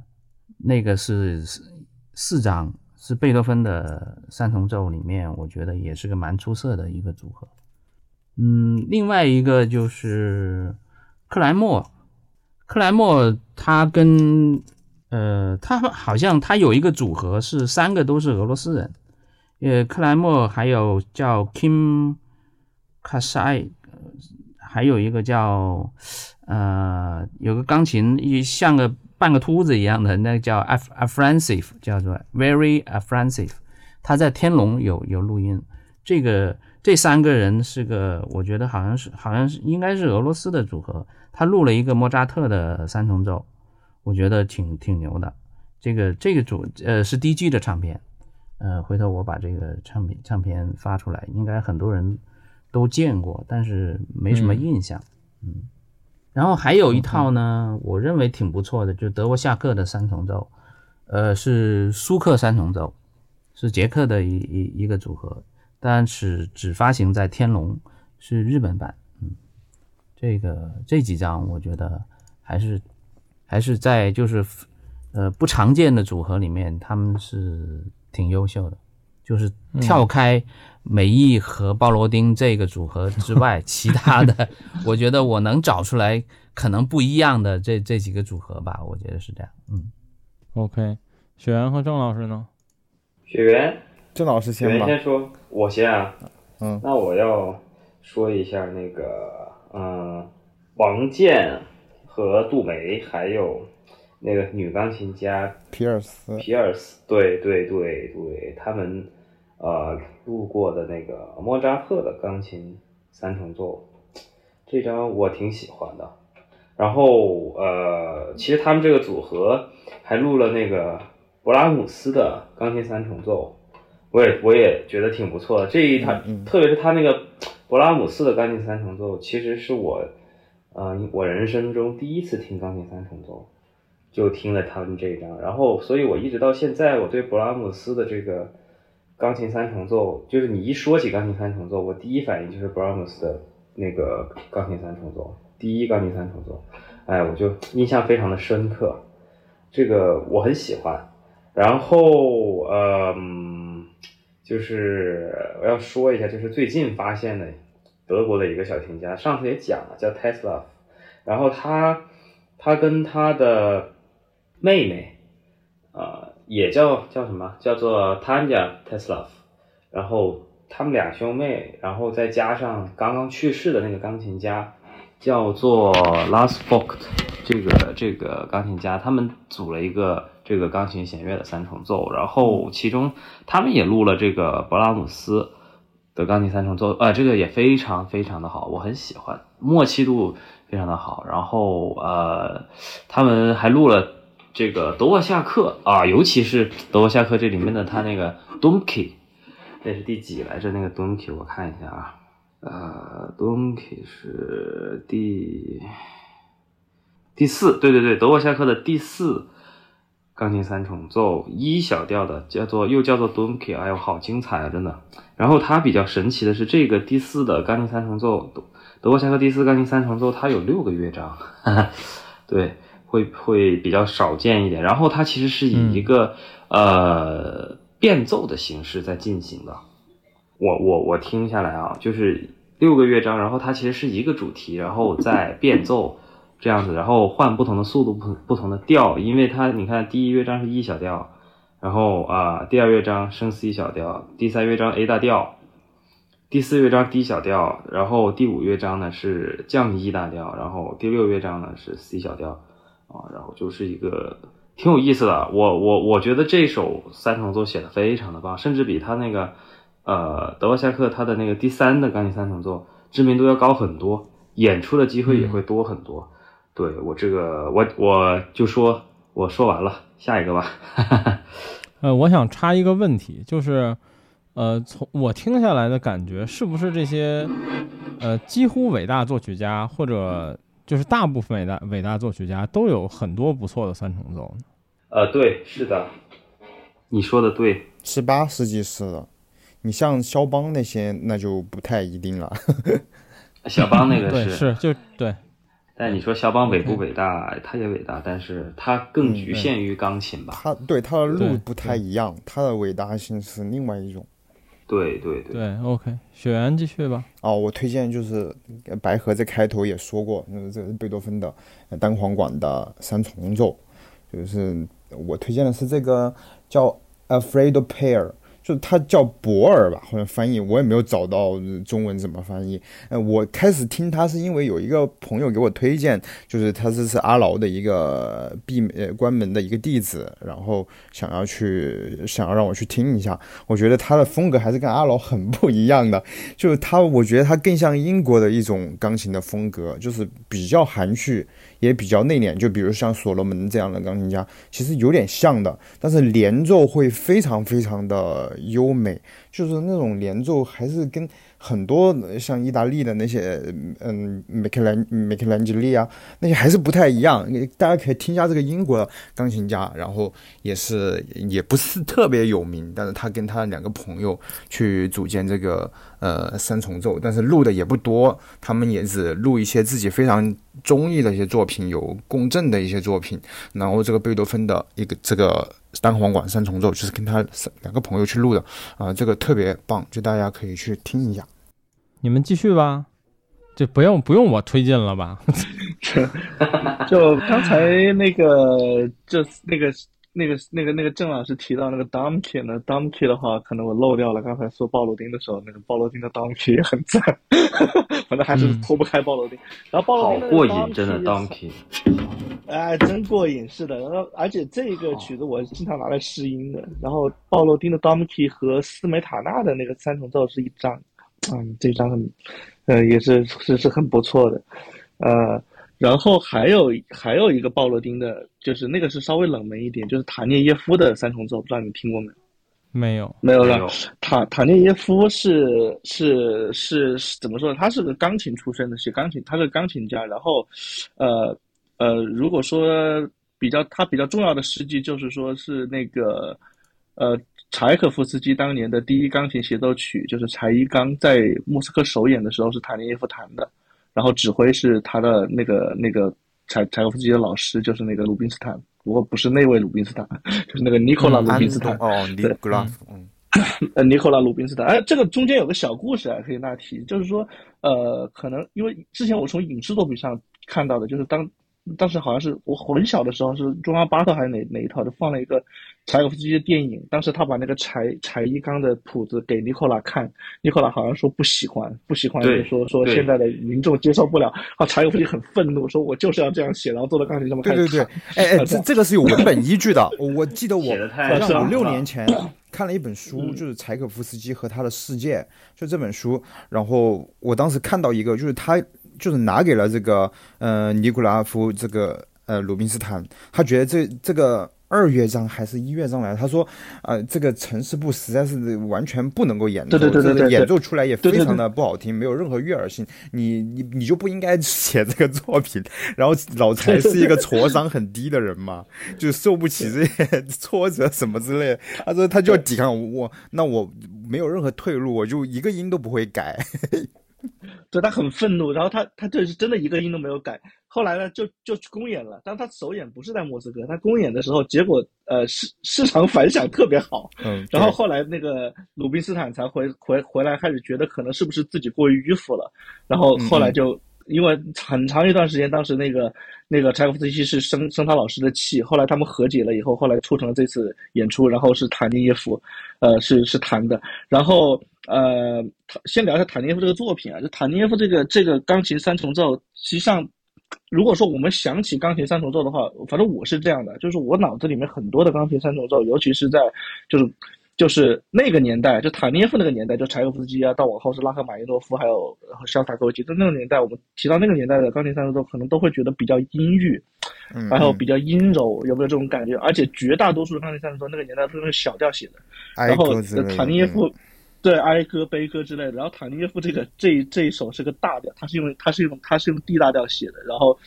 那个是四四张，是贝多芬的三重奏里面，我觉得也是个蛮出色的一个组合。嗯，另外一个就是克莱默，克莱默他跟。呃，他好像他有一个组合是三个都是俄罗斯人，呃，克莱默还有叫 Kim Kasai，还有一个叫呃，有个钢琴一像个半个秃子一样的，那个叫 a f f r a n s i v e 叫做 Very Afransive，他在天龙有有录音。这个这三个人是个，我觉得好像是好像是应该是俄罗斯的组合，他录了一个莫扎特的三重奏。我觉得挺挺牛的，这个这个主呃是 DG 的唱片，呃，回头我把这个唱片唱片发出来，应该很多人都见过，但是没什么印象，嗯。然后还有一套呢，我认为挺不错的，就德国夏克的三重奏，呃，是舒克三重奏，是捷克的一一一个组合，但是只发行在天龙，是日本版，嗯。这个这几张我觉得还是。还是在就是，呃，不常见的组合里面，他们是挺优秀的。就是跳开美意和鲍罗丁这个组合之外，其他的，我觉得我能找出来可能不一样的这这几个组合吧。我觉得是这样。嗯
，OK，雪原和郑老师呢？
雪原，
郑老师先吧。
雪原先说，我先啊。嗯，那我要说一下那个，嗯，王健。和杜梅，还有那个女钢琴家
皮尔斯，
皮尔斯，对对对对，他们呃录过的那个莫扎特的钢琴三重奏，这张我挺喜欢的。然后呃，其实他们这个组合还录了那个勃拉姆斯的钢琴三重奏，我也我也觉得挺不错的。这一他特别是他那个勃拉姆斯的钢琴三重奏，其实是我。呃，我人生中第一次听钢琴三重奏，就听了他们这一张，然后，所以我一直到现在，我对勃拉姆斯的这个钢琴三重奏，就是你一说起钢琴三重奏，我第一反应就是勃拉姆斯的那个钢琴三重奏，第一钢琴三重奏，哎，我就印象非常的深刻，这个我很喜欢。然后，嗯，就是我要说一下，就是最近发现的。德国的一个小提琴家，上次也讲了，叫 Tesla，然后他他跟他的妹妹，呃，也叫叫什么？叫做 Tanja Tesla，然后他们俩兄妹，然后再加上刚刚去世的那个钢琴家，叫做 Lars Vogt，这个这个钢琴家，他们组了一个这个钢琴弦乐的三重奏，然后其中他们也录了这个勃拉姆斯。的钢琴三重奏，呃，这个也非常非常的好，我很喜欢，默契度非常的好。然后，呃，他们还录了这个德沃夏克啊，尤其是德沃夏克这里面的他那个 Donkey，那是第几来着？那个 Donkey 我看一下啊，呃，Donkey 是第第四，对对对，德沃夏克的第四。钢琴三重奏一小调的，叫做又叫做 d o n k e y 哎呦，好精彩啊，真的。然后它比较神奇的是，这个第四的钢琴三重奏，德国夏克第四钢琴三重奏，它有六个乐章。对会会比较少见一点。然后它其实是以一个呃变奏的形式在进行的。我我我听下来啊，就是六个乐章，然后它其实是一个主题，然后再变奏这样子，然后换不同的速度、不不同的调，因为它你看第一乐章是 E 小调。然后啊，第二乐章升 C 小调，第三乐章 A 大调，第四乐章 D 小调，然后第五乐章呢是降 E 大调，然后第六乐章呢是 C 小调，啊，然后就是一个挺有意思的。我我我觉得这首三重奏写的非常的棒，甚至比他那个呃德沃夏克他的那个第三的钢琴三重奏知名度要高很多，演出的机会也会多很多。对我这个我我就说我说完了。下一个吧，
呃，我想插一个问题，就是，呃，从我听下来的感觉，是不是这些，呃，几乎伟大作曲家，或者就是大部分伟大伟大作曲家，都有很多不错的三重奏呢？
呃，对，是的，你说的对，
十八世纪是的，你像肖邦那些，那就不太一定了。
肖邦那个
是是就对。
但你说肖邦伟不伟大？他也伟大，但是他更局限于钢琴吧？
他对他的路不太一样，他的伟大性是另外一种。
对对对
对，OK，雪原继续吧。
哦，我推荐就是白河在开头也说过，那这是贝多芬的单簧管的三重奏，就是我推荐的是这个叫 Alfredo Pair。就他叫博尔吧，好像翻译我也没有找到中文怎么翻译。呃，我开始听他是因为有一个朋友给我推荐，就是他这是阿劳的一个闭呃关门的一个弟子，然后想要去想要让我去听一下。我觉得他的风格还是跟阿劳很不一样的，就是他我觉得他更像英国的一种钢琴的风格，就是比较含蓄。也比较内敛，就比如像所罗门这样的钢琴家，其实有点像的，但是连奏会非常非常的优美，就是那种连奏还是跟。很多像意大利的那些，嗯，梅克兰梅克兰吉利啊，那些还是不太一样。大家可以听一下这个英国钢琴家，然后也是也不是特别有名，但是他跟他两个朋友去组建这个呃三重奏，但是录的也不多，他们也只录一些自己非常中意的一些作品，有共振的一些作品。然后这个贝多芬的一个这个单簧管三重奏，就是跟他两个朋友去录的啊，这个特别棒，就大家可以去听一下。
你们继续吧，就不用不用我推进了吧？
就刚才那个，就那个那个那个那个郑老师提到那个 Donkey 呢，Donkey 的话，可能我漏掉了。刚才说鲍罗丁的时候，那个鲍罗丁的 Donkey 也很赞，反正还是脱不开鲍罗丁。然后鲍罗
丁好过瘾，真的 Donkey，
哎，真过瘾，是的。然后而且这个曲子我经常拿来试音的。然后鲍罗丁的 Donkey 和斯梅塔纳的那个三重奏是一张。嗯，这张很，呃，也是是是很不错的，呃，然后还有还有一个鲍罗丁的，就是那个是稍微冷门一点，就是塔涅耶夫的三重奏，不知道你听过没有？
没有，
没有了。塔塔涅耶夫是是是怎么说呢？他是个钢琴出身的，写钢琴，他是钢琴家。然后，呃呃，如果说比较他比较重要的事迹，就是说是那个，呃。柴可夫斯基当年的第一钢琴协奏曲就是柴一钢在莫斯科首演的时候是塔涅耶夫弹的，然后指挥是他的那个那个柴柴可夫斯基的老师就是那个鲁宾斯坦，不过不是那位鲁宾斯坦，就是那个尼古拉鲁宾斯坦。
哦，尼古拉，
嗯，呃，尼古拉鲁宾斯坦。哎，这个中间有个小故事啊，可以那提，就是说，呃，可能因为之前我从影视作品上看到的，就是当。当时好像是我很小的时候，是中央八套还是哪哪一套，就放了一个柴可夫斯基的电影。当时他把那个柴柴一刚的谱子给尼克拉看，尼克拉好像说不喜欢，不喜欢，就说说现在的民众接受不了。啊，柴可夫斯基很愤怒，说我就是要这样写，然后坐在钢琴上面
对对对，哎哎，这这个是有文本依据的。我记得我好像五六年前 看了一本书，就是柴可夫斯基和他的世界，就这本书。然后我当时看到一个，就是他。就是拿给了这个呃尼古拉夫这个呃鲁宾斯坦，他觉得这这个二乐章还是一乐章来，他说呃这个城市部实在是完全不能够演奏，演奏出来也非常的不好听，没有任何悦耳性，你你你就不应该写这个作品。然后老柴是一个挫伤很低的人嘛，就受不起这些挫折什么之类，他说他就要抵抗我，那我没有任何退路，我就一个音都不会改。
对他很愤怒，然后他他这是真的一个音都没有改。后来呢，就就去公演了，但他首演不是在莫斯科，他公演的时候，结果呃市市场反响特别好。嗯，然后后来那个鲁宾斯坦才回回回来，开始觉得可能是不是自己过于迂腐了，然后后来就。因为很长一段时间，当时那个那个柴可夫斯基是生生他老师的气，后来他们和解了以后，后来促成了这次演出，然后是塔尼耶夫，呃，是是弹的，然后呃，先聊一下塔涅耶夫这个作品啊，就塔涅耶夫这个这个钢琴三重奏，实际上，如果说我们想起钢琴三重奏的话，反正我是这样的，就是我脑子里面很多的钢琴三重奏，尤其是在就是。就是那个年代，就塔涅夫那个年代，就柴可夫斯基啊，到往后是拉赫玛尼诺夫，还有肖斯塔科维奇，在那个年代，我们提到那个年代的钢琴三重奏，可能都会觉得比较阴郁，然后比较阴柔，有没有这种感觉？而且绝大多数的钢琴三重奏那个年代都是小调写的，然后塔涅夫。对哀歌悲歌之类的，然后塔尼耶夫这个这这一首是个大调，它是用它是用它是用 D 大调写的，然后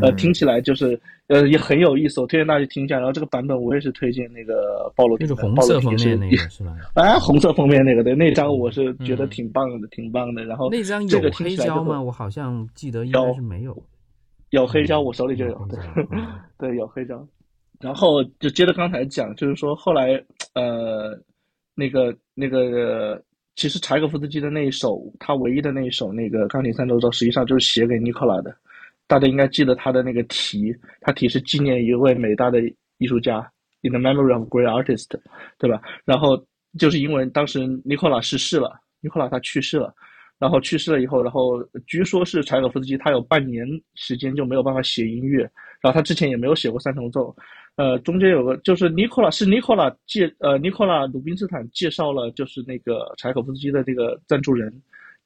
呃听起来就是呃也很有意思，我推荐大家听一下。然后这个版本我也是推荐那个暴露，
就是红色封面那个是吧？
哎，红色封面那个对，那张我是觉得挺棒的，挺棒的。然后
那张有黑胶吗？我好像记得应该是没有，
有黑胶，我手里就有，对对有黑胶。然后就接着刚才讲，就是说后来呃。那个那个，其实柴可夫斯基的那一首，他唯一的那一首那个钢琴三重奏，实际上就是写给尼克拉的。大家应该记得他的那个题，他题是纪念一位伟大的艺术家，In the memory of great artist，对吧？然后就是因为当时尼克拉逝世了，尼克拉他去世了，然后去世了以后，然后据说是柴可夫斯基他有半年时间就没有办法写音乐，然后他之前也没有写过三重奏。呃，中间有个就是尼科拉，是尼科拉介呃尼科拉鲁宾斯坦介绍了，就是那个柴可夫斯基的这个赞助人，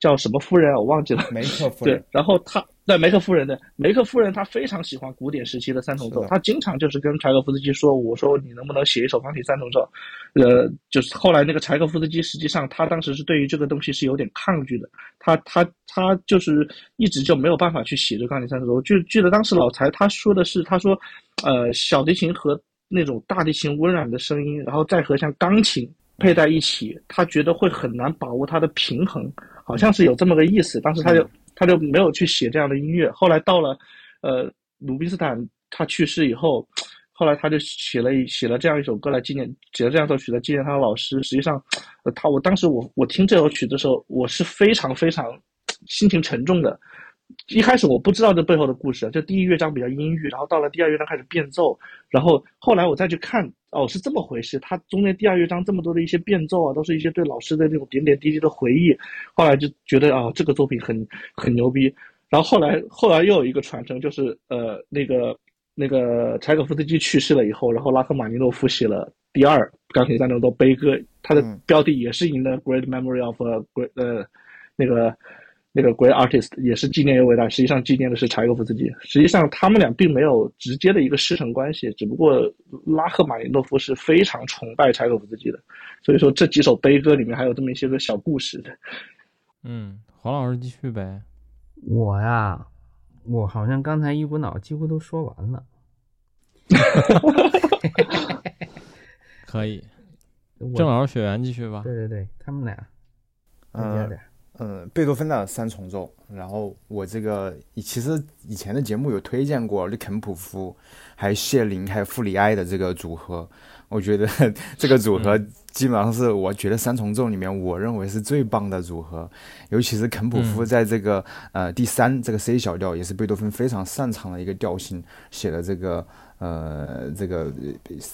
叫什么夫人啊？我忘记了。
梅克夫人。
对，然后他对梅克夫人的梅克夫人，她非常喜欢古典时期的三重奏，她经常就是跟柴可夫斯基说：“我说你能不能写一首钢琴三重奏？”呃，就是后来那个柴可夫斯基，实际上他当时是对于这个东西是有点抗拒的，他他他就是一直就没有办法去写这钢琴三重奏。就记得当时老柴他说的是，他说。呃，小提琴和那种大提琴温软的声音，然后再和像钢琴配在一起，他觉得会很难把握它的平衡，好像是有这么个意思。当时他就他就没有去写这样的音乐。后来到了，呃，鲁宾斯坦他去世以后，后来他就写了写了这样一首歌来纪念，写了这样一首曲来纪念他的老师。实际上，他我当时我我听这首曲的时候，我是非常非常心情沉重的。一开始我不知道这背后的故事，就第一乐章比较阴郁，然后到了第二乐章开始变奏，然后后来我再去看，哦，是这么回事。他中间第二乐章这么多的一些变奏啊，都是一些对老师的这种点点滴滴的回忆。后来就觉得啊，这个作品很很牛逼。然后后来后来又有一个传承，就是呃，那个那个柴可夫斯基去世了以后，然后拉赫玛尼诺夫写了第二钢琴三重奏悲歌，它的标题也是《In the Great Memory of a Great》呃那个。那个 Great Artist 也是纪念一位伟大，实际上纪念的是柴可夫斯基。实际上他们俩并没有直接的一个师承关系，只不过拉赫玛尼诺夫是非常崇拜柴可夫斯基的，所以说这几首悲歌里面还有这么一些个小故事的。
嗯，黄老师继续呗。
我呀，我好像刚才一股脑几乎都说完了。
可以，郑老师学员继续吧。
对对对，他们俩，
嗯。嗯，贝多芬的三重奏，然后我这个其实以前的节目有推荐过，利肯普夫，还有谢林，还有傅里埃的这个组合，我觉得 这个组合基本上是我觉得三重奏里面我认为是最棒的组合，尤其是肯普夫在这个呃第三这个 C 小调，也是贝多芬非常擅长的一个调性，写的这个。呃，这个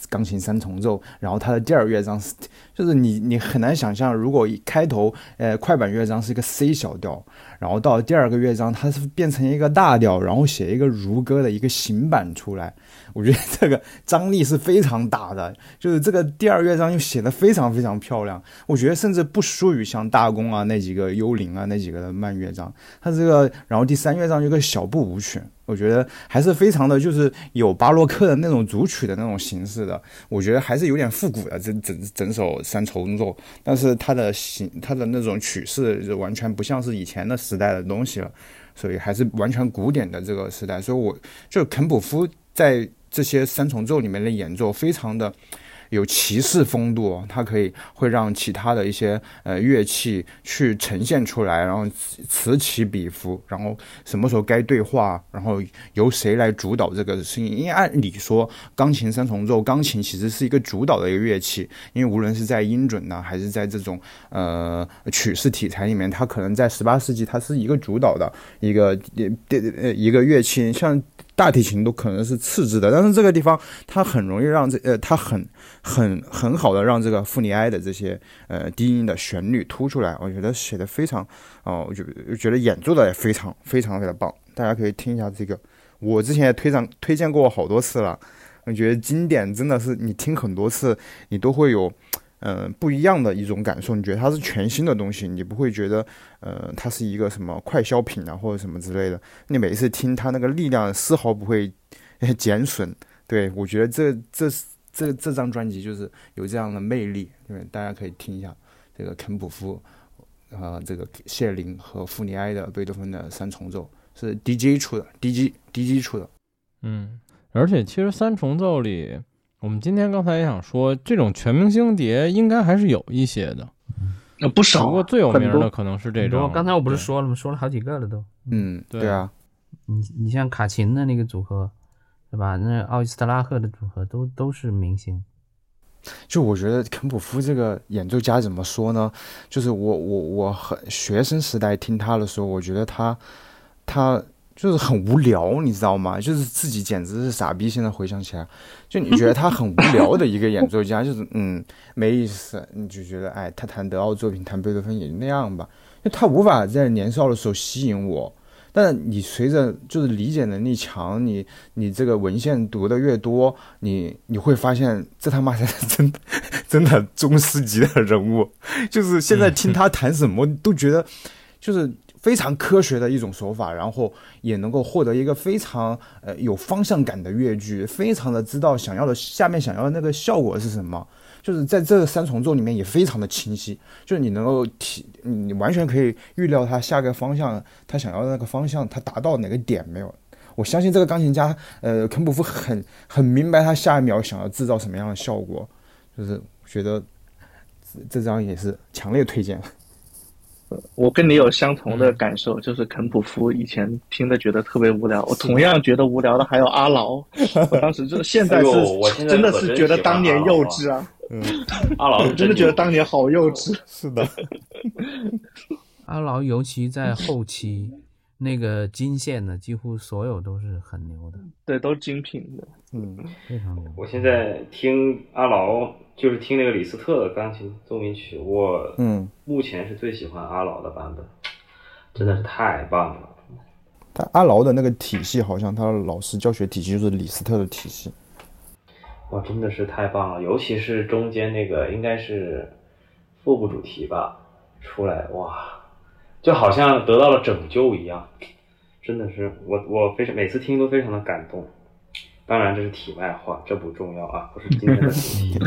钢琴三重奏，然后它的第二乐章是，就是你你很难想象，如果一开头，呃，快板乐章是一个 C 小调，然后到第二个乐章它是变成一个大调，然后写一个如歌的一个行板出来。我觉得这个张力是非常大的，就是这个第二乐章又写的非常非常漂亮，我觉得甚至不输于像大公啊那几个幽灵啊那几个的慢乐章。它这个，然后第三乐章有个小步舞曲，我觉得还是非常的就是有巴洛克的那种组曲的那种形式的，我觉得还是有点复古的这整整首三重奏，但是它的形它的那种曲式就完全不像是以前的时代的东西了，所以还是完全古典的这个时代，所以我就肯普夫在。这些三重奏里面的演奏非常的有骑士风度，它可以会让其他的一些呃乐器去呈现出来，然后此起彼伏，然后什么时候该对话，然后由谁来主导这个声音？因为按理说，钢琴三重奏，钢琴其实是一个主导的一个乐器，因为无论是在音准呢，还是在这种呃曲式题材里面，它可能在十八世纪它是一个主导的一个呃一个乐器，像。大提琴都可能是次之的，但是这个地方它很容易让这呃，它很很很好的让这个富尼埃的这些呃低音的旋律突出来，我觉得写的非常哦，我觉觉得演奏的也非常非常非常棒，大家可以听一下这个，我之前也推上推荐过好多次了，我觉得经典真的是你听很多次你都会有。嗯，不一样的一种感受，你觉得它是全新的东西，你不会觉得，呃，它是一个什么快消品啊，或者什么之类的。你每一次听它那个力量丝毫不会减损。对我觉得这这这这张专辑就是有这样的魅力，对，大家可以听一下这个肯普夫，呃，这个谢林和傅尼埃的贝多芬的三重奏是 DJ 出的，DJ DJ 出的。
嗯，而且其实三重奏里。我们今天刚才也想说，这种全明星碟应该还是有一些的，那
不少。
不过最有名的可能是这种。
刚才我不是说了吗？说了好几个了都。
嗯，对啊。
你你像卡琴的那个组合，是吧？那奥伊斯特拉赫的组合都都是明星。
就我觉得肯普夫这个演奏家怎么说呢？就是我我我很学生时代听他的时候，我觉得他他。就是很无聊，你知道吗？就是自己简直是傻逼。现在回想起来，就你觉得他很无聊的一个演奏家，就是嗯没意思。你就觉得哎，他弹德奥作品，弹贝多芬也就那样吧。就他无法在年少的时候吸引我。但是你随着就是理解能力强，你你这个文献读的越多，你你会发现这他妈才是真 真的宗师级的人物。就是现在听他弹什么都觉得就是。非常科学的一种手法，然后也能够获得一个非常呃有方向感的乐句，非常的知道想要的下面想要的那个效果是什么，就是在这三重奏里面也非常的清晰，就是你能够体你完全可以预料他下个方向，他想要的那个方向他达到哪个点没有？我相信这个钢琴家呃肯普夫很很明白他下一秒想要制造什么样的效果，就是觉得这张也是强烈推荐。
我跟你有相同的感受，就是肯普夫以前听的觉得特别无聊，我同样觉得无聊的还有阿劳，我当时就是现在是真的是觉得当年幼稚啊，
嗯，阿劳
真的觉得当年好幼稚，
是的，
阿劳尤其在后期那个金线的几乎所有都是很牛的，
对，都是精品的，
嗯，
非常牛。
我现在听阿劳。就是听那个李斯特的钢琴奏鸣曲，我
嗯，
目前是最喜欢阿劳的版本，真的是太棒了。
他阿劳的那个体系，好像他的老师教学体系就是李斯特的体系。
哇，真的是太棒了，尤其是中间那个应该是腹部主题吧，出来哇，就好像得到了拯救一样，真的是我我非常每次听都非常的感动。当然这是题外话，这不重要啊，不是今天的主题。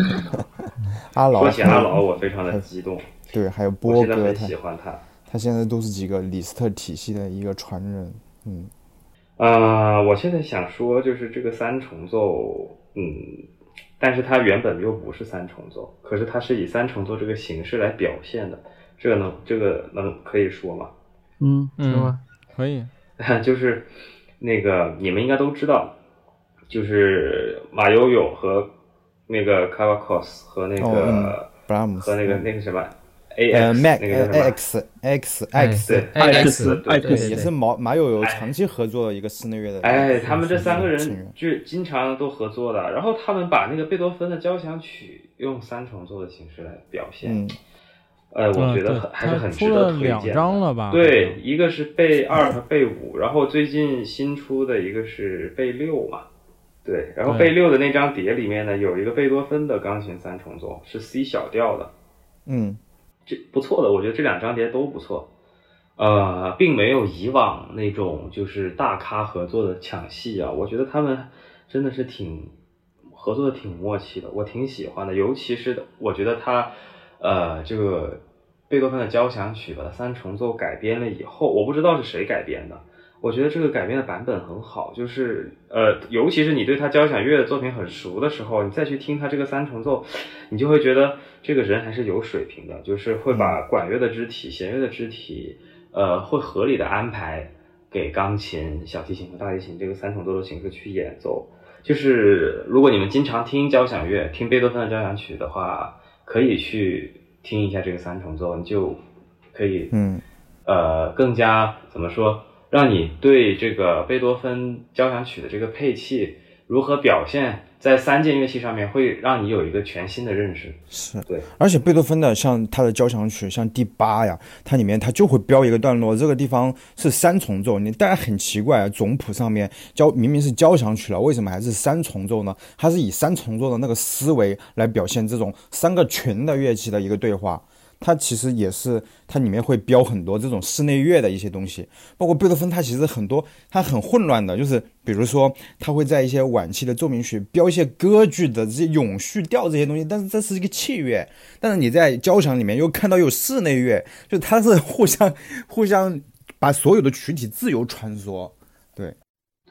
阿劳
说起阿劳，我非常的激动。
对，还有波哥，
很喜欢他。
他现在都是几个李斯特体系的一个传人。嗯，
啊，我现在想说，就是这个三重奏，嗯，但是它原本又不是三重奏，可是它是以三重奏这个形式来表现的，这个能，这个能可以说吗？
嗯，嗯，
可以。
就是那个你们应该都知道。就是马友友和那个 c a v a c o s 和那个和那个那个什么 A X 那个
X X X
X X
也是马马友友长期合作的一个室内乐的。
哎，他们这三个人就经常都合作的，然后他们把那个贝多芬的交响曲用三重奏的形式来表现。呃，我觉得很还是很值得推荐。
两张了吧？
对，一个是贝二和贝五，然后最近新出的一个是贝六嘛。对，然后贝六的那张碟里面呢，有一个贝多芬的钢琴三重奏，是 C 小调的，
嗯，
这不错的，我觉得这两张碟都不错，呃，并没有以往那种就是大咖合作的抢戏啊，我觉得他们真的是挺合作的挺默契的，我挺喜欢的，尤其是我觉得他，呃，这个贝多芬的交响曲把它三重奏改编了以后，我不知道是谁改编的。我觉得这个改编的版本很好，就是呃，尤其是你对他交响乐的作品很熟的时候，你再去听他这个三重奏，你就会觉得这个人还是有水平的，就是会把管乐的肢体、弦乐的肢体，呃，会合理的安排给钢琴、小提琴和大提琴这个三重奏的形式去演奏。就是如果你们经常听交响乐、听贝多芬的交响曲的话，可以去听一下这个三重奏，你就可以，
嗯，
呃，更加怎么说？让你对这个贝多芬交响曲的这个配器如何表现在三件乐器上面，会让你有一个全新的认识。
是
对，
而且贝多芬的像他的交响曲，像第八呀，它里面它就会标一个段落，这个地方是三重奏。你当然很奇怪，总谱上面交明明是交响曲了，为什么还是三重奏呢？它是以三重奏的那个思维来表现这种三个群的乐器的一个对话。它其实也是，它里面会标很多这种室内乐的一些东西，包括贝多芬，他其实很多，他很混乱的，就是比如说他会在一些晚期的奏鸣曲标一些歌剧的这些永续调这些东西，但是这是一个器乐，但是你在交响里面又看到有室内乐，就它是互相 互相把所有的曲体自由穿梭，对，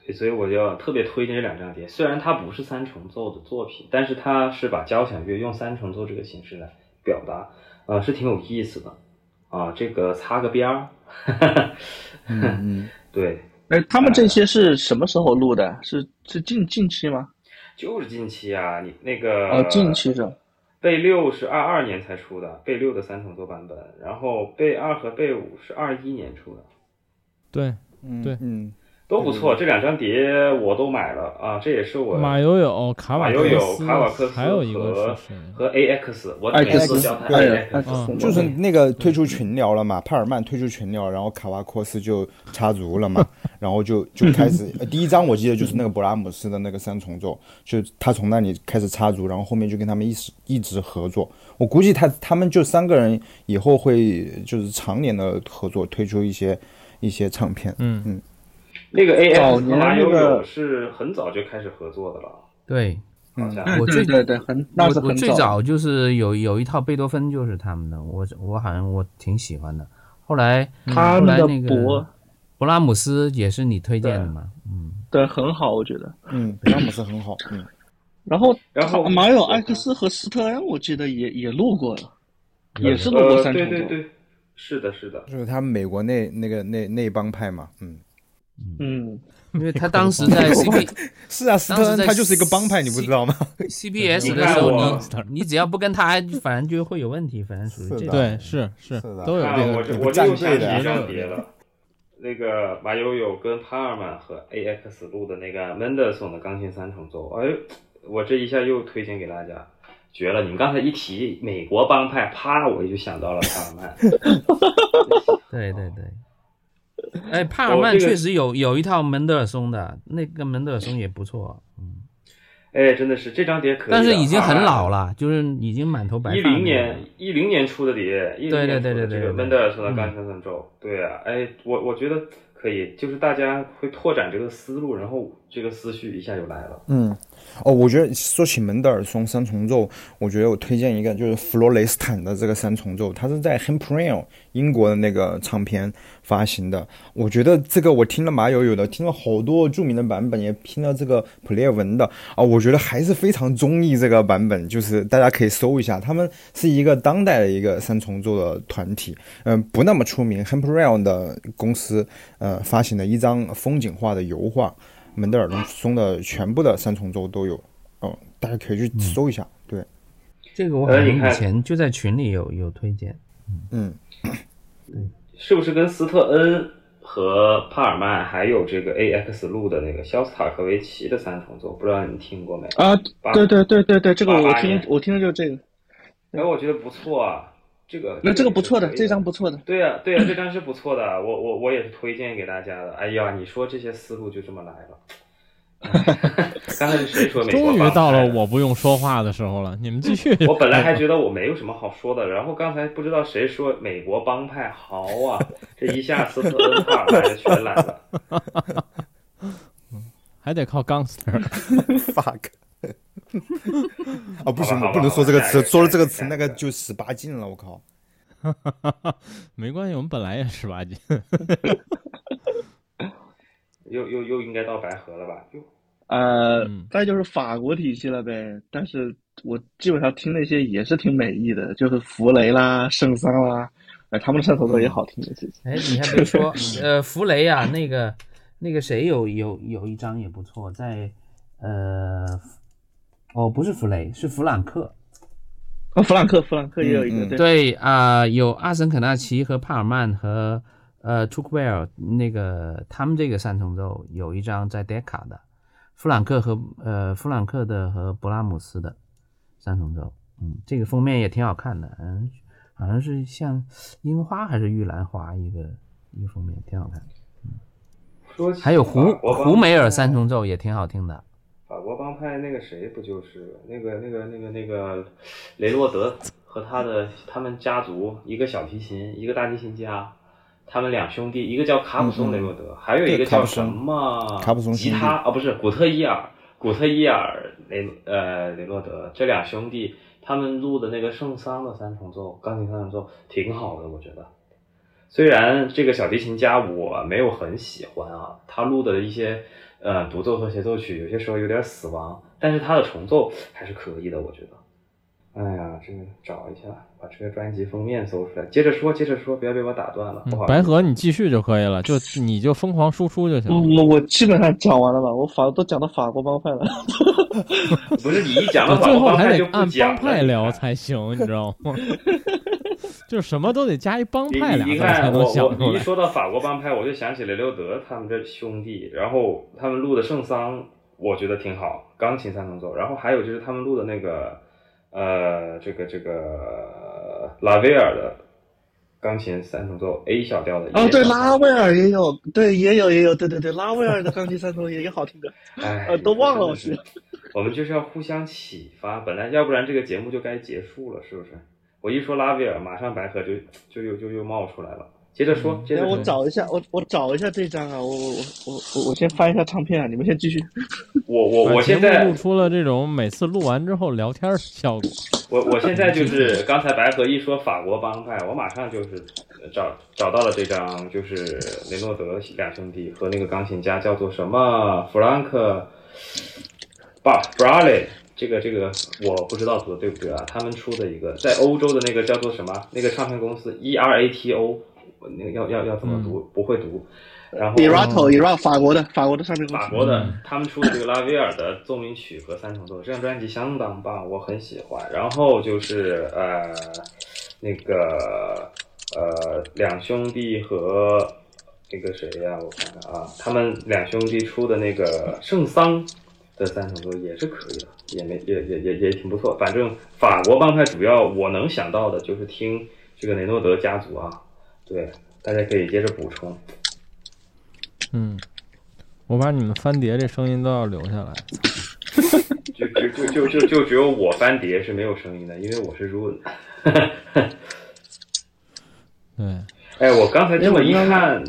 对，所以我就特别推荐这两张碟，虽然它不是三重奏的作品，但是它是把交响乐用三重奏这个形式来表达。啊，是挺有意思的，啊，这个擦个边儿，
嗯嗯，
对，
哎，他们这些是什么时候录的？是是近近期吗？
就是近期啊，你那个
哦，近期是，
贝六是二二年才出的，贝六的三重奏版本，然后贝二和贝五是二一年出的，
对，嗯对，
嗯。
都不错，这两张碟我都买了啊！这也是我
马友友、卡瓦
友友、卡瓦克斯
还有一
个和 A X，我每次都叫他 A X，
就是那个退出群聊了嘛，帕尔曼退出群聊，然后卡瓦克斯就插足了嘛，然后就就开始第一张我记得就是那个勃拉姆斯的那个三重奏，就他从那里开始插足，然后后面就跟他们一直一直合作，我估计他他们就三个人以后会就是常年的合作，推出一些一些唱片，
嗯嗯。
那个 A X 和马友友是很早就开始合作的了。
对，
嗯
我最
对对很，那是
我最早就是有有一套贝多芬就是他们的，我我好像我挺喜欢的。后来
他
们的
博
勃拉姆斯也是你推荐的吗？嗯，
对，很好，我觉得。
嗯，勃拉姆斯很好。嗯，
然后
然后
马友艾克斯和斯特恩，我记得也也录过了，也是录过三重
奏。对对对，是的，是的，
就是他们美国那那个那那帮派嘛，嗯。
嗯，
因为他 当时在 C P
是啊，斯特恩他就是一个帮派，你不知道吗
？C P S 的时候，你你只要不跟他，反正就会有问题，反正属于这
对，是是都有这个。
我我又想起一张碟了，那个马友友跟帕尔曼和 A X 录的那个 Mendelssohn 的钢琴三重奏，哎，我这一下又推荐给大家，绝了！你们刚才一提美国帮派，啪，我就想到了帕尔曼。
对对对。哎，帕尔曼确实有有一套门德尔松的，那个门德尔松也不错，嗯，
哎，真的是这张碟可以，
但是已经很老了，就是已经满头白发。
一零年一零年出的碟，
对对对对对，
这个门德尔松的钢琴三奏，对啊，哎，我我觉得可以，就是大家会拓展这个思路，然后这个思绪一下就来了，
嗯。哦，我觉得说起门德尔松三重奏，我觉得我推荐一个就是弗罗雷斯坦的这个三重奏，它是在 Hemperial 英国的那个唱片发行的。我觉得这个我听了马友友的，听了好多著名的版本，也听了这个普列文的啊，我觉得还是非常中意这个版本。就是大家可以搜一下，他们是一个当代的一个三重奏的团体，嗯，不那么出名。Hemperial 的公司呃发行的一张风景画的油画。门德尔松的全部的三重奏都有，嗯，大家可以去搜一下。对，
这个我好像以前就在群里有有推荐。
嗯，
对，
是不是跟斯特恩和帕尔曼还有这个 A X 路的那个肖斯塔科维奇的三重奏？不知道你听过没？
啊，对对对对对，这个我听我听的就是这个。
哎，我觉得不错啊。这个
那这个不错的，这张不错的。
对呀，对呀，这张是不错的，我我我也是推荐给大家的。哎呀，你说这些思路就这么来了。刚才是谁说美国？
终于到了我不用说话的时候了，你们继续。
我本来还觉得我没有什么好说的，然后刚才不知道谁说美国帮派好啊，这一下斯特恩帕尔就全来了。
还得靠 gangster。
啊，不行，不能说这个词，说了这个词，那个就十八禁了。我靠，
没关系，我们本来也十八禁。
又又又应该到白河了吧？就
呃，再就是法国体系了呗。但是我基本上听那些也是挺美意的，就是弗雷啦、圣桑啦，哎，他们的三重奏也好听的。
哎，你还别说，呃，弗雷啊，那个那个谁有有有一张也不错，在呃，哦，不是弗雷，是弗朗克。
哦，弗朗克，弗朗克也有一个。
对啊，有阿森肯纳奇和帕尔曼和。呃 t u k w e l 那个他们这个三重奏有一张在 Decca 的，弗兰克和呃弗兰克的和勃拉姆斯的三重奏，嗯，这个封面也挺好看的，嗯，好像是像樱花还是玉兰花一个一个封面，挺好看的，嗯，还有胡胡梅尔三重奏也挺好听的，
法国帮派那个谁不就是那个那个那个那个雷洛德和他的他们家族一个小提琴一个大提琴家。他们两兄弟，一个叫卡普松雷洛德，还有一个叫什么吉他？哦，不是古特伊尔，古特伊尔雷呃雷洛德，这俩兄弟他们录的那个圣桑的三重奏，钢琴三重奏挺好的，我觉得。虽然这个小提琴家我没有很喜欢啊，他录的一些呃独奏和协奏曲有些时候有点死亡，但是他的重奏还是可以的，我觉得。哎呀，这个找一下，把这个专辑封面搜出来。接着说，接着说，不要被我打断了。不好，
白河你继续就可以了，就你就疯狂输出就行了。
我我基本上讲完了吧，我法都讲到法国帮派了。
不是你一讲到 法
国帮
派
就按帮派聊才行，你知道吗？就什么都得加一帮派俩字才能想
出来。一说到法国帮派，我就想起雷留德他们这兄弟，然后他们录的圣桑，我觉得挺好，钢琴三重奏。然后还有就是他们录的那个。呃，这个这个拉威尔的钢琴三重奏 A 小调的
哦，对，拉威尔也有，对，也有也有，对对对，拉威尔的钢琴三重奏也也好听的，
哎，
都忘了我是。
我们就是要互相启发，本来要不然这个节目就该结束了，是不是？我一说拉威尔，马上白河就就又就又冒出来了。接着说，接着
我找一下，我我找一下这张啊，我我我我我先翻一下唱片啊，你们先继续。
我我我现在
录出了这种每次录完之后聊天的效果。
我我现在就是刚才白河一说法国帮派，我马上就是找找到了这张，就是雷诺德两兄弟和那个钢琴家叫做什么弗兰克巴布拉雷，这个这个我不知道读的对不对啊？他们出的一个在欧洲的那个叫做什么那个唱片公司 E R A T O。那个要要要怎么读？不会读。然后
Erato，Erato，法国的，法国的唱片公司
法国的，他们出的这个拉威尔的奏鸣曲和三重奏，这张专辑相当棒，我很喜欢。然后就是呃，那个呃，两兄弟和那个谁呀？我看看啊，他们两兄弟出的那个圣桑的三重奏也是可以的，也没也也也也挺不错。反正法国帮派主要我能想到的就是听这个雷诺德家族啊。对，大家可以接着补充。
嗯，我把你们翻碟这声音都要留下来。
就就就就就就只有我翻碟是没有声音的，因为我是 run。
对。
哎，我刚才这么一看，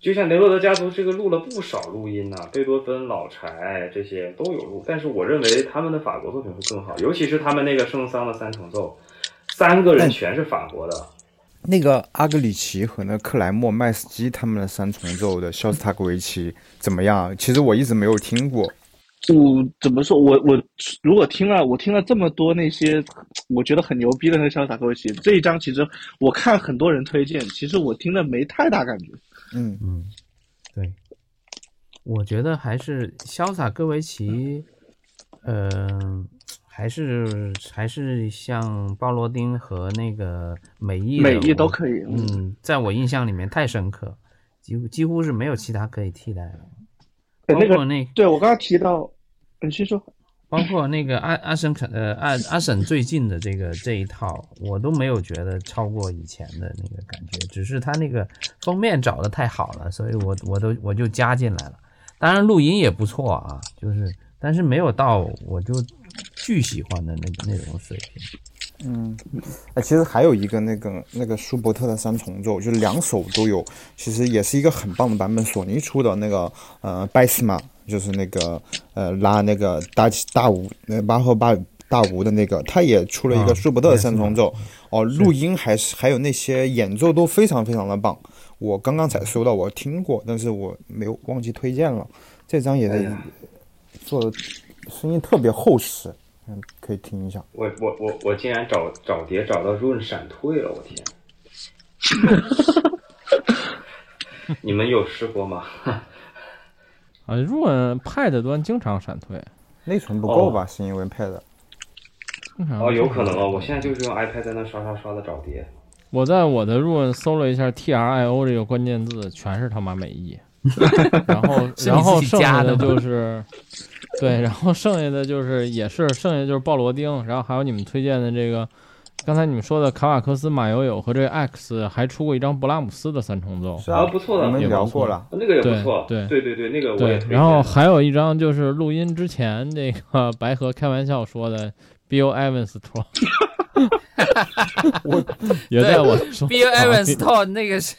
就像雷洛德家族这个录了不少录音呐，贝多芬、老柴这些都有录，但是我认为他们的法国作品会更好，尤其是他们那个圣桑的三重奏，三个人全是法国的。
那个阿格里奇和那克莱默麦斯基他们的三重奏的肖斯塔科维奇怎么样？其实我一直没有听过。
我怎么说？我我如果听了，我听了这么多那些我觉得很牛逼的那个肖斯塔科维奇这一张，其实我看很多人推荐，其实我听了没太大感觉。
嗯
嗯，对，我觉得还是潇洒戈维奇，嗯。还是还是像鲍罗丁和那个美意，
美意都可以。
嗯，在我印象里面太深刻，几乎几乎是没有其他可以替代的。
包
括那
对我刚刚提到，你先说。
包括那个阿阿森肯呃阿阿婶最近的这个这一套，我都没有觉得超过以前的那个感觉，只是他那个封面找的太好了，所以我我都我就加进来了。当然录音也不错啊，就是但是没有到我就。巨喜欢的那个那种水平，
嗯，哎，其实还有一个那个那个舒伯特的三重奏，就是两首都有，其实也是一个很棒的版本。索尼出的那个呃拜斯玛，就是那个呃拉那个大大五那巴赫巴大五的那个，他也出了一个舒伯特三重奏。哦，录音还是还有那些演奏都非常非常的棒。我刚刚才收到，我听过，但是我没有忘记推荐了。这张也是做的声音特别厚实，嗯，可以听一下。
我我我我竟然找找碟找到润闪退了，我天！你们有试过吗？
啊，润 Pad 端经常闪退，
内存不够吧？是因为 Pad？
哦，有可能啊。我现在就是用 iPad 在那刷刷刷的找碟。
我在我的润搜了一下 TRIO 这个关键字，全是他妈美意。然后，然后剩下的就是，对，然后剩下的就是也是剩下就是鲍罗丁，然后还有你们推荐的这个，刚才你们说的卡瓦克斯马友友和这个 X 还出过一张勃拉姆斯的三重奏，是
啊，
不错的，
我们聊过了，
那个也不错，
对
对对对，那个我也
然后还有一张就是录音之前那个 白河开玩笑说的 Bill Evans 托。
我
也在我
Bill Evans Store 那个是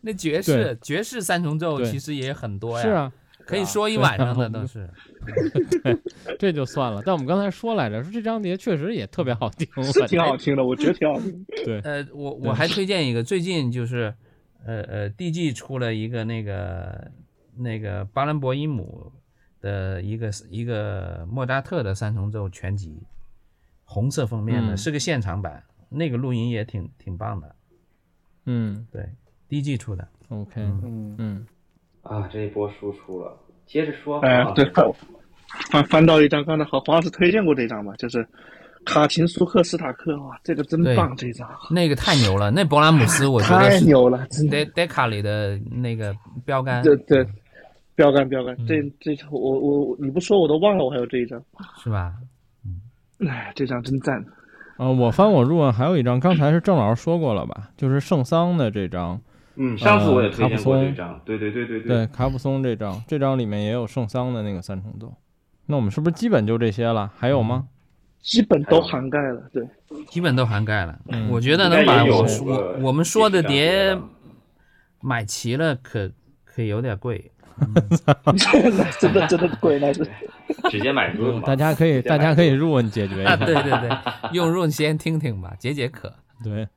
那爵士爵士三重奏，其实也很多呀。
是啊，
可以说一晚上的都是。
对，这就算了。但我们刚才说来着，说这张碟确实也特别好听，
是挺好听的，我觉得挺好听。
对，
呃，我我还推荐一个，最近就是呃呃，DG 出了一个那个那个巴伦博伊姆的一个一个莫扎特的三重奏全集。红色封面的是个现场版，那个录音也挺挺棒的。
嗯，
对，DG 出的。
OK，嗯嗯。
啊，这一波输出了，接着说。
哎，对，翻翻到一张，刚才和黄老师推荐过这张嘛，就是卡琴苏克斯塔克，哇，这个真棒，这张。
那个太牛了，那勃拉姆斯我觉得
太牛了，真
的。e c a 里的那个标杆。
对对，标杆标杆，这这我我你不说我都忘了，我还有这一张。
是吧？
哎，这张真赞！
呃，我翻我入还有一张，刚才是郑老师说过了吧？就是圣桑的这张。
嗯，上次我也推荐
过
这张。对对对对
对。对，卡普松这张，这张里面也有圣桑的那个三重奏。那我们是不是基本就这些了？还有吗？
基本都涵盖了，对，
基本都涵盖了。我觉得能把我我我们说的碟买齐了，可可有点贵。
真的真的贵那是，
直接买入
大家可以大家可以入解决一下，
对对对，用入先听听吧，解解渴。
对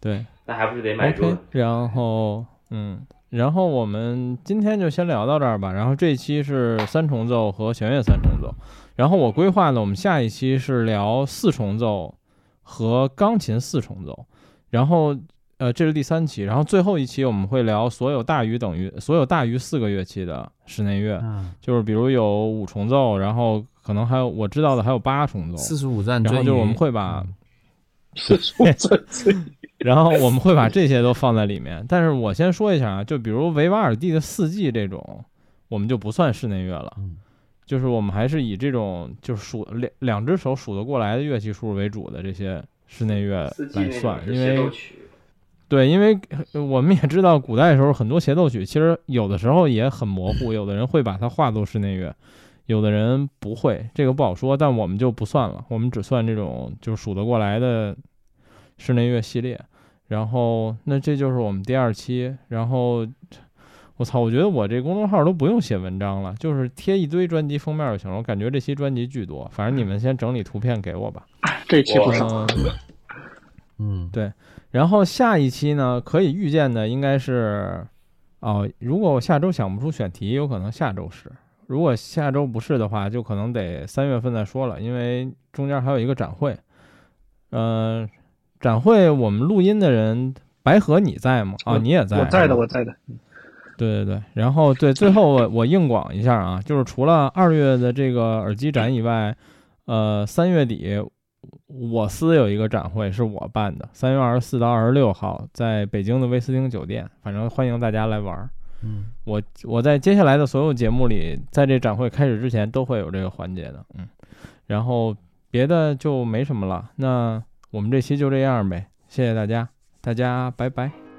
对，
那还不是得买入。
然后嗯，然后我们今天就先聊到这儿吧。然后这一期是三重奏和弦乐三重奏。然后我规划呢，我们下一期是聊四重奏和钢琴四重奏。然后。呃，这是第三期，然后最后一期我们会聊所有大于等于所有大于四个乐器的室内乐，就是比如有五重奏，然后可能还有我知道的还有八重奏，
四十五转，
然后就是我们会把
四十五转
然后我们会把这些都放在里面。但是我先说一下啊，就比如维瓦尔第的四季这种，我们就不算室内乐了，就是我们还是以这种就是数两两只手数得过来的乐器数为主的这些室内乐来算，因为。对，因为我们也知道，古代的时候很多协奏曲其实有的时候也很模糊，有的人会把它化作室内乐，有的人不会，这个不好说。但我们就不算了，我们只算这种就是数得过来的室内乐系列。然后，那这就是我们第二期。然后，我操，我觉得我这公众号都不用写文章了，就是贴一堆专辑封面就行了。我感觉这期专辑巨多，反正你们先整理图片给我吧。
这期不少。
嗯，对。然后下一期呢，可以预见的应该是，哦，如果我下周想不出选题，有可能下周是；如果下周不是的话，就可能得三月份再说了，因为中间还有一个展会。嗯，展会我们录音的人，白河你在吗？啊，你也在。
我在的，我在的。
对对对，然后对，最后我我硬广一下啊，就是除了二月的这个耳机展以外，呃，三月底。我司有一个展会是我办的，三月二十四到二十六号，在北京的威斯汀酒店，反正欢迎大家来玩儿。
嗯，
我我在接下来的所有节目里，在这展会开始之前都会有这个环节的。嗯，然后别的就没什么了，那我们这期就这样呗，谢谢大家，大家拜拜。